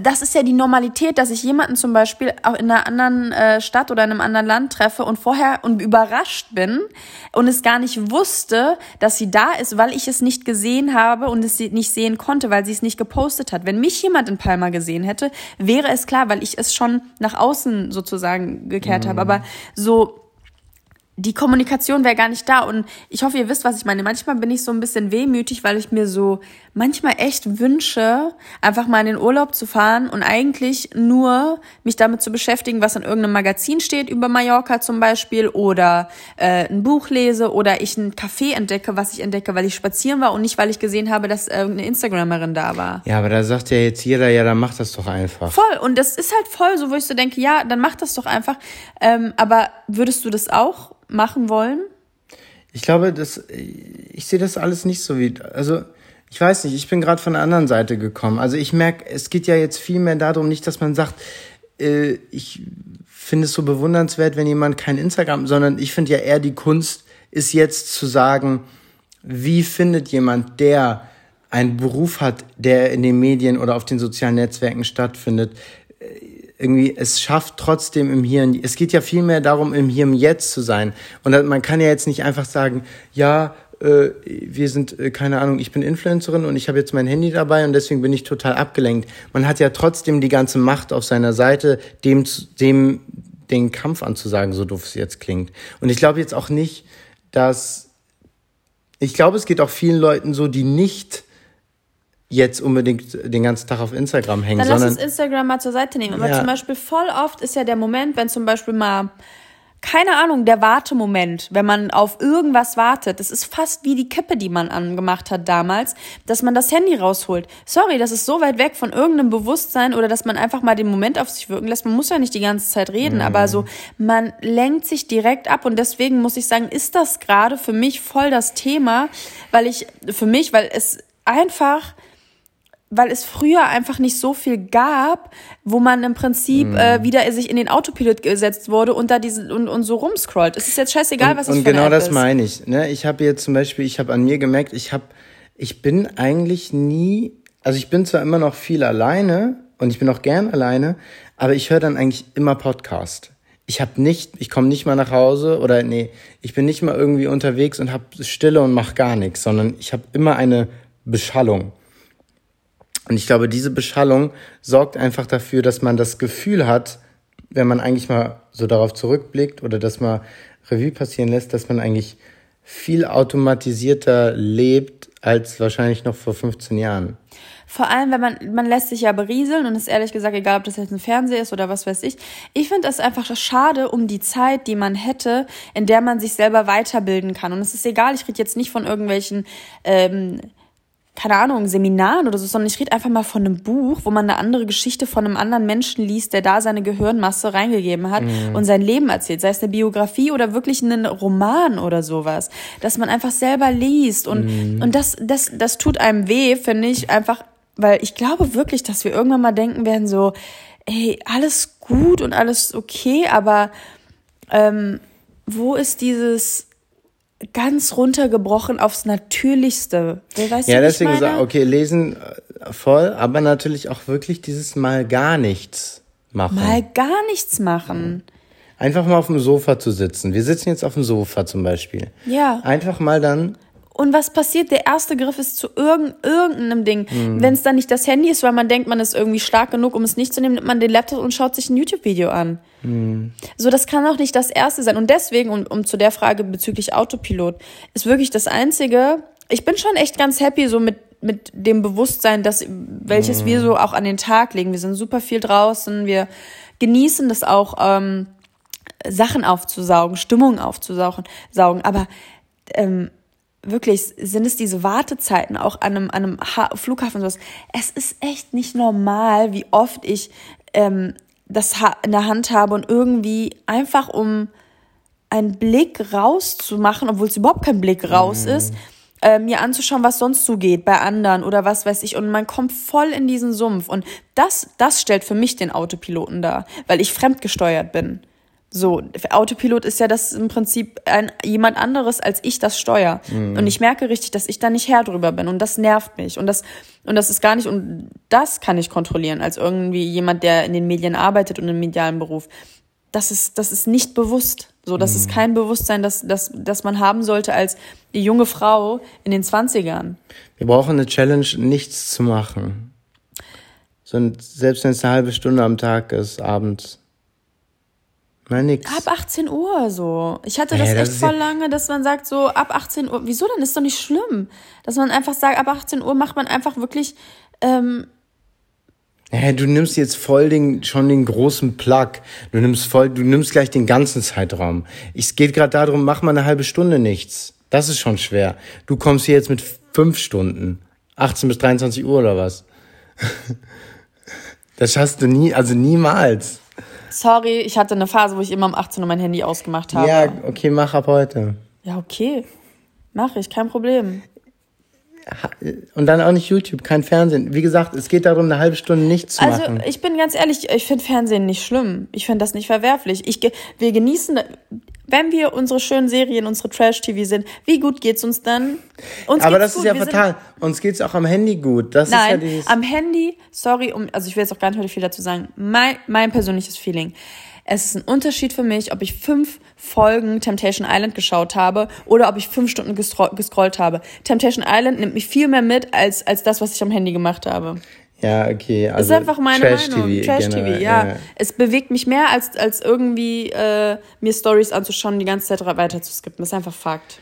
Das ist ja die Normalität, dass ich jemanden zum Beispiel auch in einer anderen äh, Stadt oder in einem anderen Land treffe und vorher und überrascht bin und es gar nicht wusste, dass sie da ist, weil ich es nicht gesehen habe und es nicht sehen konnte, weil sie es nicht gepostet hat. Wenn mich jemand in Palma gesehen hätte, wäre es klar, weil ich es schon nach außen sozusagen gekehrt mhm. habe. Aber so die Kommunikation wäre gar nicht da. Und ich hoffe, ihr wisst, was ich meine. Manchmal bin ich so ein bisschen wehmütig, weil ich mir so manchmal echt wünsche, einfach mal in den Urlaub zu fahren und eigentlich nur mich damit zu beschäftigen, was in irgendeinem Magazin steht über Mallorca zum Beispiel oder äh, ein Buch lese oder ich ein Café entdecke, was ich entdecke, weil ich spazieren war und nicht, weil ich gesehen habe, dass irgendeine Instagramerin da war. Ja, aber da sagt ja jetzt jeder, ja, dann mach das doch einfach. Voll. Und das ist halt voll so, wo ich so denke, ja, dann mach das doch einfach. Ähm, aber würdest du das auch machen wollen? Ich glaube, das, ich sehe das alles nicht so wie, also ich weiß nicht, ich bin gerade von der anderen Seite gekommen. Also ich merke, es geht ja jetzt viel mehr darum, nicht, dass man sagt, äh, ich finde es so bewundernswert, wenn jemand kein Instagram, sondern ich finde ja eher die Kunst ist jetzt zu sagen, wie findet jemand, der einen Beruf hat, der in den Medien oder auf den sozialen Netzwerken stattfindet, irgendwie, es schafft trotzdem im Hier und Es geht ja viel mehr darum, im Hier und Jetzt zu sein. Und man kann ja jetzt nicht einfach sagen, ja, äh, wir sind, äh, keine Ahnung, ich bin Influencerin und ich habe jetzt mein Handy dabei und deswegen bin ich total abgelenkt. Man hat ja trotzdem die ganze Macht auf seiner Seite, dem, dem den Kampf anzusagen, so doof es jetzt klingt. Und ich glaube jetzt auch nicht, dass ich glaube, es geht auch vielen Leuten so, die nicht jetzt unbedingt den ganzen Tag auf Instagram hängen, Dann sondern lass uns Instagram mal zur Seite nehmen. Aber Ja. zum Beispiel voll oft ist ja der Moment, wenn zum Beispiel mal, keine Ahnung, der Wartemoment, wenn man auf irgendwas wartet, das ist fast wie die Kippe, die man angemacht hat damals, dass man das Handy rausholt. Sorry, das ist so weit weg von irgendeinem Bewusstsein oder dass man einfach mal den Moment auf sich wirken lässt. Man muss ja nicht die ganze Zeit reden, aber so, man lenkt sich direkt ab und deswegen muss ich sagen, ist das gerade für mich voll das Thema, weil ich, für mich, weil es einfach, weil es früher einfach nicht so viel gab, wo man im Prinzip Mhm. äh, wieder sich in den Autopilot gesetzt wurde und da diese und, und so rumscrollt. Es ist jetzt scheißegal, was es und für genau das ist. meine ich. Ne? Ich habe jetzt zum Beispiel, ich habe an mir gemerkt, ich habe, ich bin eigentlich nie, also ich bin zwar immer noch viel alleine und ich bin auch gern alleine, aber ich höre dann eigentlich immer Podcast. Ich habe nicht, ich komme nicht mal nach Hause oder nee, ich bin nicht mal irgendwie unterwegs und habe Stille und mache gar nichts, sondern ich habe immer eine Beschallung. Und ich glaube, diese Beschallung sorgt einfach dafür, dass man das Gefühl hat, wenn man eigentlich mal so darauf zurückblickt oder das mal Revue passieren lässt, dass man eigentlich viel automatisierter lebt als wahrscheinlich noch vor 15 Jahren. Vor allem, wenn man, man lässt sich ja berieseln und ist ehrlich gesagt egal, ob das jetzt ein Fernseher ist oder was weiß ich. Ich finde das einfach schade um die Zeit, die man hätte, in der man sich selber weiterbilden kann. Und es ist egal, ich rede jetzt nicht von irgendwelchen, ähm, keine Ahnung, Seminaren oder so, sondern ich rede einfach mal von einem Buch, wo man eine andere Geschichte von einem anderen Menschen liest, der da seine Gehirnmasse reingegeben hat und sein Leben erzählt. Sei es eine Biografie oder wirklich einen Roman oder sowas. Dass man einfach selber liest und, und das, das, das tut einem weh, finde ich, einfach, weil ich glaube wirklich, dass wir irgendwann mal denken werden so, ey, alles gut und alles okay, aber ähm, wo ist dieses ganz runtergebrochen aufs Natürlichste? Wer weiß, Ja, deswegen so, okay, lesen äh, voll, aber natürlich auch wirklich dieses Mal gar nichts machen. Mal gar nichts machen. Einfach mal auf dem Sofa zu sitzen. Wir sitzen jetzt auf dem Sofa zum Beispiel. Ja. Einfach mal dann Und was passiert? Der erste Griff ist zu irgend, irgendeinem Ding. Mhm. Wenn es dann nicht das Handy ist, weil man denkt, man ist irgendwie stark genug, um es nicht zu nehmen, nimmt man den Laptop und schaut sich ein YouTube-Video an. Mhm. So, das kann auch nicht das erste sein. Und deswegen, um, um zu der Frage bezüglich Autopilot, ist wirklich das Einzige, ich bin schon echt ganz happy so mit, mit dem Bewusstsein, dass, welches wir so auch an den Tag legen. Wir sind super viel draußen, wir genießen das auch, ähm, Sachen aufzusaugen, Stimmung aufzusaugen, saugen. aber ähm, wirklich sind es diese Wartezeiten auch an einem, an einem ha Flughafen und sowas. Es ist echt nicht normal, wie oft ich ähm, das ha in der Hand habe und irgendwie einfach um einen Blick rauszumachen, obwohl es überhaupt kein Blick raus ist, äh, mir anzuschauen, was sonst so geht bei anderen oder was weiß ich. Und man kommt voll in diesen Sumpf. Und das, das stellt für mich den Autopiloten dar, weil ich fremdgesteuert bin. So, Autopilot ist ja das im Prinzip ein, jemand anderes, als ich das steuer. Und ich merke richtig, dass ich da nicht Herr drüber bin. Und das nervt mich. Und das, und das ist gar nicht, und das kann ich kontrollieren, als irgendwie jemand, der in den Medien arbeitet und im medialen Beruf. Das ist, das ist nicht bewusst. So, das ist kein Bewusstsein, das, das, das man haben sollte als die junge Frau in den 20ern. Wir brauchen eine Challenge, nichts zu machen. So, selbst wenn es eine halbe Stunde am Tag ist, abends. Nein, nix. Ab 18 Uhr so. Ich hatte Ja, das das echt voll lange, dass man sagt so ab 18 Uhr. Wieso denn? Ist doch nicht schlimm. Dass man einfach sagt, ab 18 Uhr macht man einfach wirklich. Ähm, Ja, du nimmst jetzt voll den, schon den großen Plug. Du nimmst voll, du nimmst gleich den ganzen Zeitraum. Es geht gerade darum, mach mal eine halbe Stunde nichts. Das ist schon schwer. Du kommst hier jetzt mit fünf Stunden. 18 bis 23 Uhr oder was? *laughs* Das schaffst du nie, also niemals. Sorry, ich hatte eine Phase, wo ich immer um 18 Uhr mein Handy ausgemacht habe. Ja, okay, mach ab heute. ja okay. Mache ich, kein Problem. Und dann auch nicht YouTube, kein Fernsehen. Wie gesagt, es geht darum, eine halbe Stunde nichts zu Also machen. ich bin ganz ehrlich, ich finde Fernsehen nicht schlimm. Ich finde das nicht verwerflich. Ich, wir genießen, wenn wir unsere schönen Serien, unsere Trash-TV sind, wie gut geht's uns dann? Uns Aber das gut. ist ja Wir fatal. Uns geht's auch am Handy gut. Das Nein, ist ja dieses. am Handy, sorry, um, also ich will jetzt auch gar nicht heute viel dazu sagen. Mein, mein persönliches Feeling. Es ist ein Unterschied für mich, ob ich fünf Folgen Temptation Island geschaut habe oder ob ich fünf Stunden gescrollt habe. Temptation Island nimmt mich viel mehr mit als, als das, was ich am Handy gemacht habe. Ja, okay. Also ist einfach meine Trash Meinung. TV Trash TV, ja. ja. Es bewegt mich mehr, als, als irgendwie äh, mir Stories anzuschauen und die ganze Zeit weiter zu skippen. Das ist einfach Fakt.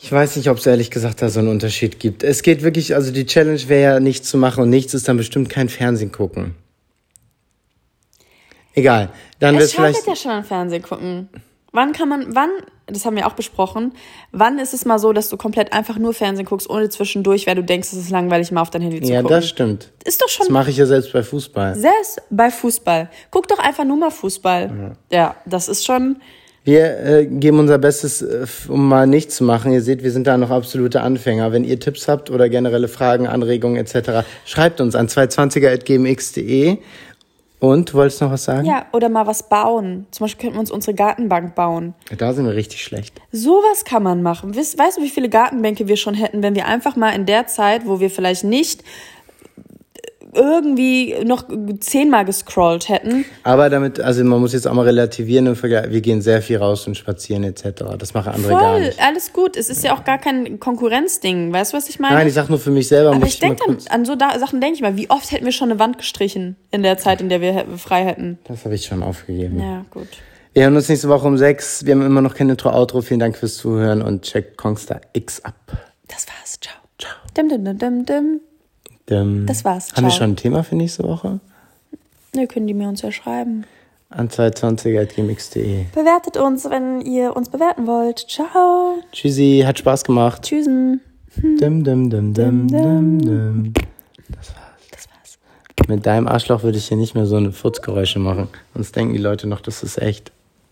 Ich weiß nicht, ob es ehrlich gesagt da so einen Unterschied gibt. Es geht wirklich, also die Challenge wäre ja nichts zu machen und nichts ist dann bestimmt kein Fernsehen gucken. Egal. Dann wird vielleicht. ja schon an Fernsehen gucken. Wann kann man, wann, das haben wir auch besprochen, wann ist es mal so, dass du komplett einfach nur Fernsehen guckst, ohne zwischendurch, weil du denkst, es ist langweilig, mal auf dein Handy zu ja, gucken? Ja, das stimmt. Ist doch schon. Das mache ich ja selbst bei Fußball. Selbst bei Fußball. Guck doch einfach nur mal Fußball. Ja, ja das ist schon. Wir äh, geben unser Bestes, äh, um mal nichts zu machen. Ihr seht, wir sind da noch absolute Anfänger. Wenn ihr Tipps habt oder generelle Fragen, Anregungen etc., schreibt uns an 220er.gmx.de und, wolltest du noch was sagen? Ja, oder mal was bauen. Zum Beispiel könnten wir uns unsere Gartenbank bauen. Da sind wir richtig schlecht. Sowas kann man machen. Weißt, weißt du, wie viele Gartenbänke wir schon hätten, wenn wir einfach mal in der Zeit, wo wir vielleicht nicht irgendwie noch zehnmal gescrollt hätten. Aber damit, also man muss jetzt auch mal relativieren im Vergleich, wir gehen sehr viel raus und spazieren etc. Das machen andere Voll, gar nicht. alles gut. Es ist ja auch gar kein Konkurrenzding. Weißt du, was ich meine? Nein, ich sag nur für mich selber. Aber ich denke an, an so da Sachen denke ich mal. Wie oft hätten wir schon eine Wand gestrichen in der Zeit, in der wir frei hätten? Das habe ich schon aufgegeben. Ja, gut. Wir hören uns nächste Woche um sechs. Wir haben immer noch kein Intro-Outro. Vielen Dank fürs Zuhören und checkt Kongstar X ab. Das war's. Ciao. Ciao. Dim, dim, dim, dim, dim. Ähm, das war's. Haben wir schon ein Thema für nächste Woche? Ne, können die mir uns ja schreiben. An 220.gmx.de. Bewertet uns, wenn ihr uns bewerten wollt. Ciao. Tschüssi, hat Spaß gemacht. Tschüssen. Dim, dim, dim, dim, dim, dim. Das war's. Das war's. Mit deinem Arschloch würde ich hier nicht mehr so eine Furzgeräusche machen. Sonst denken die Leute noch, das ist echt.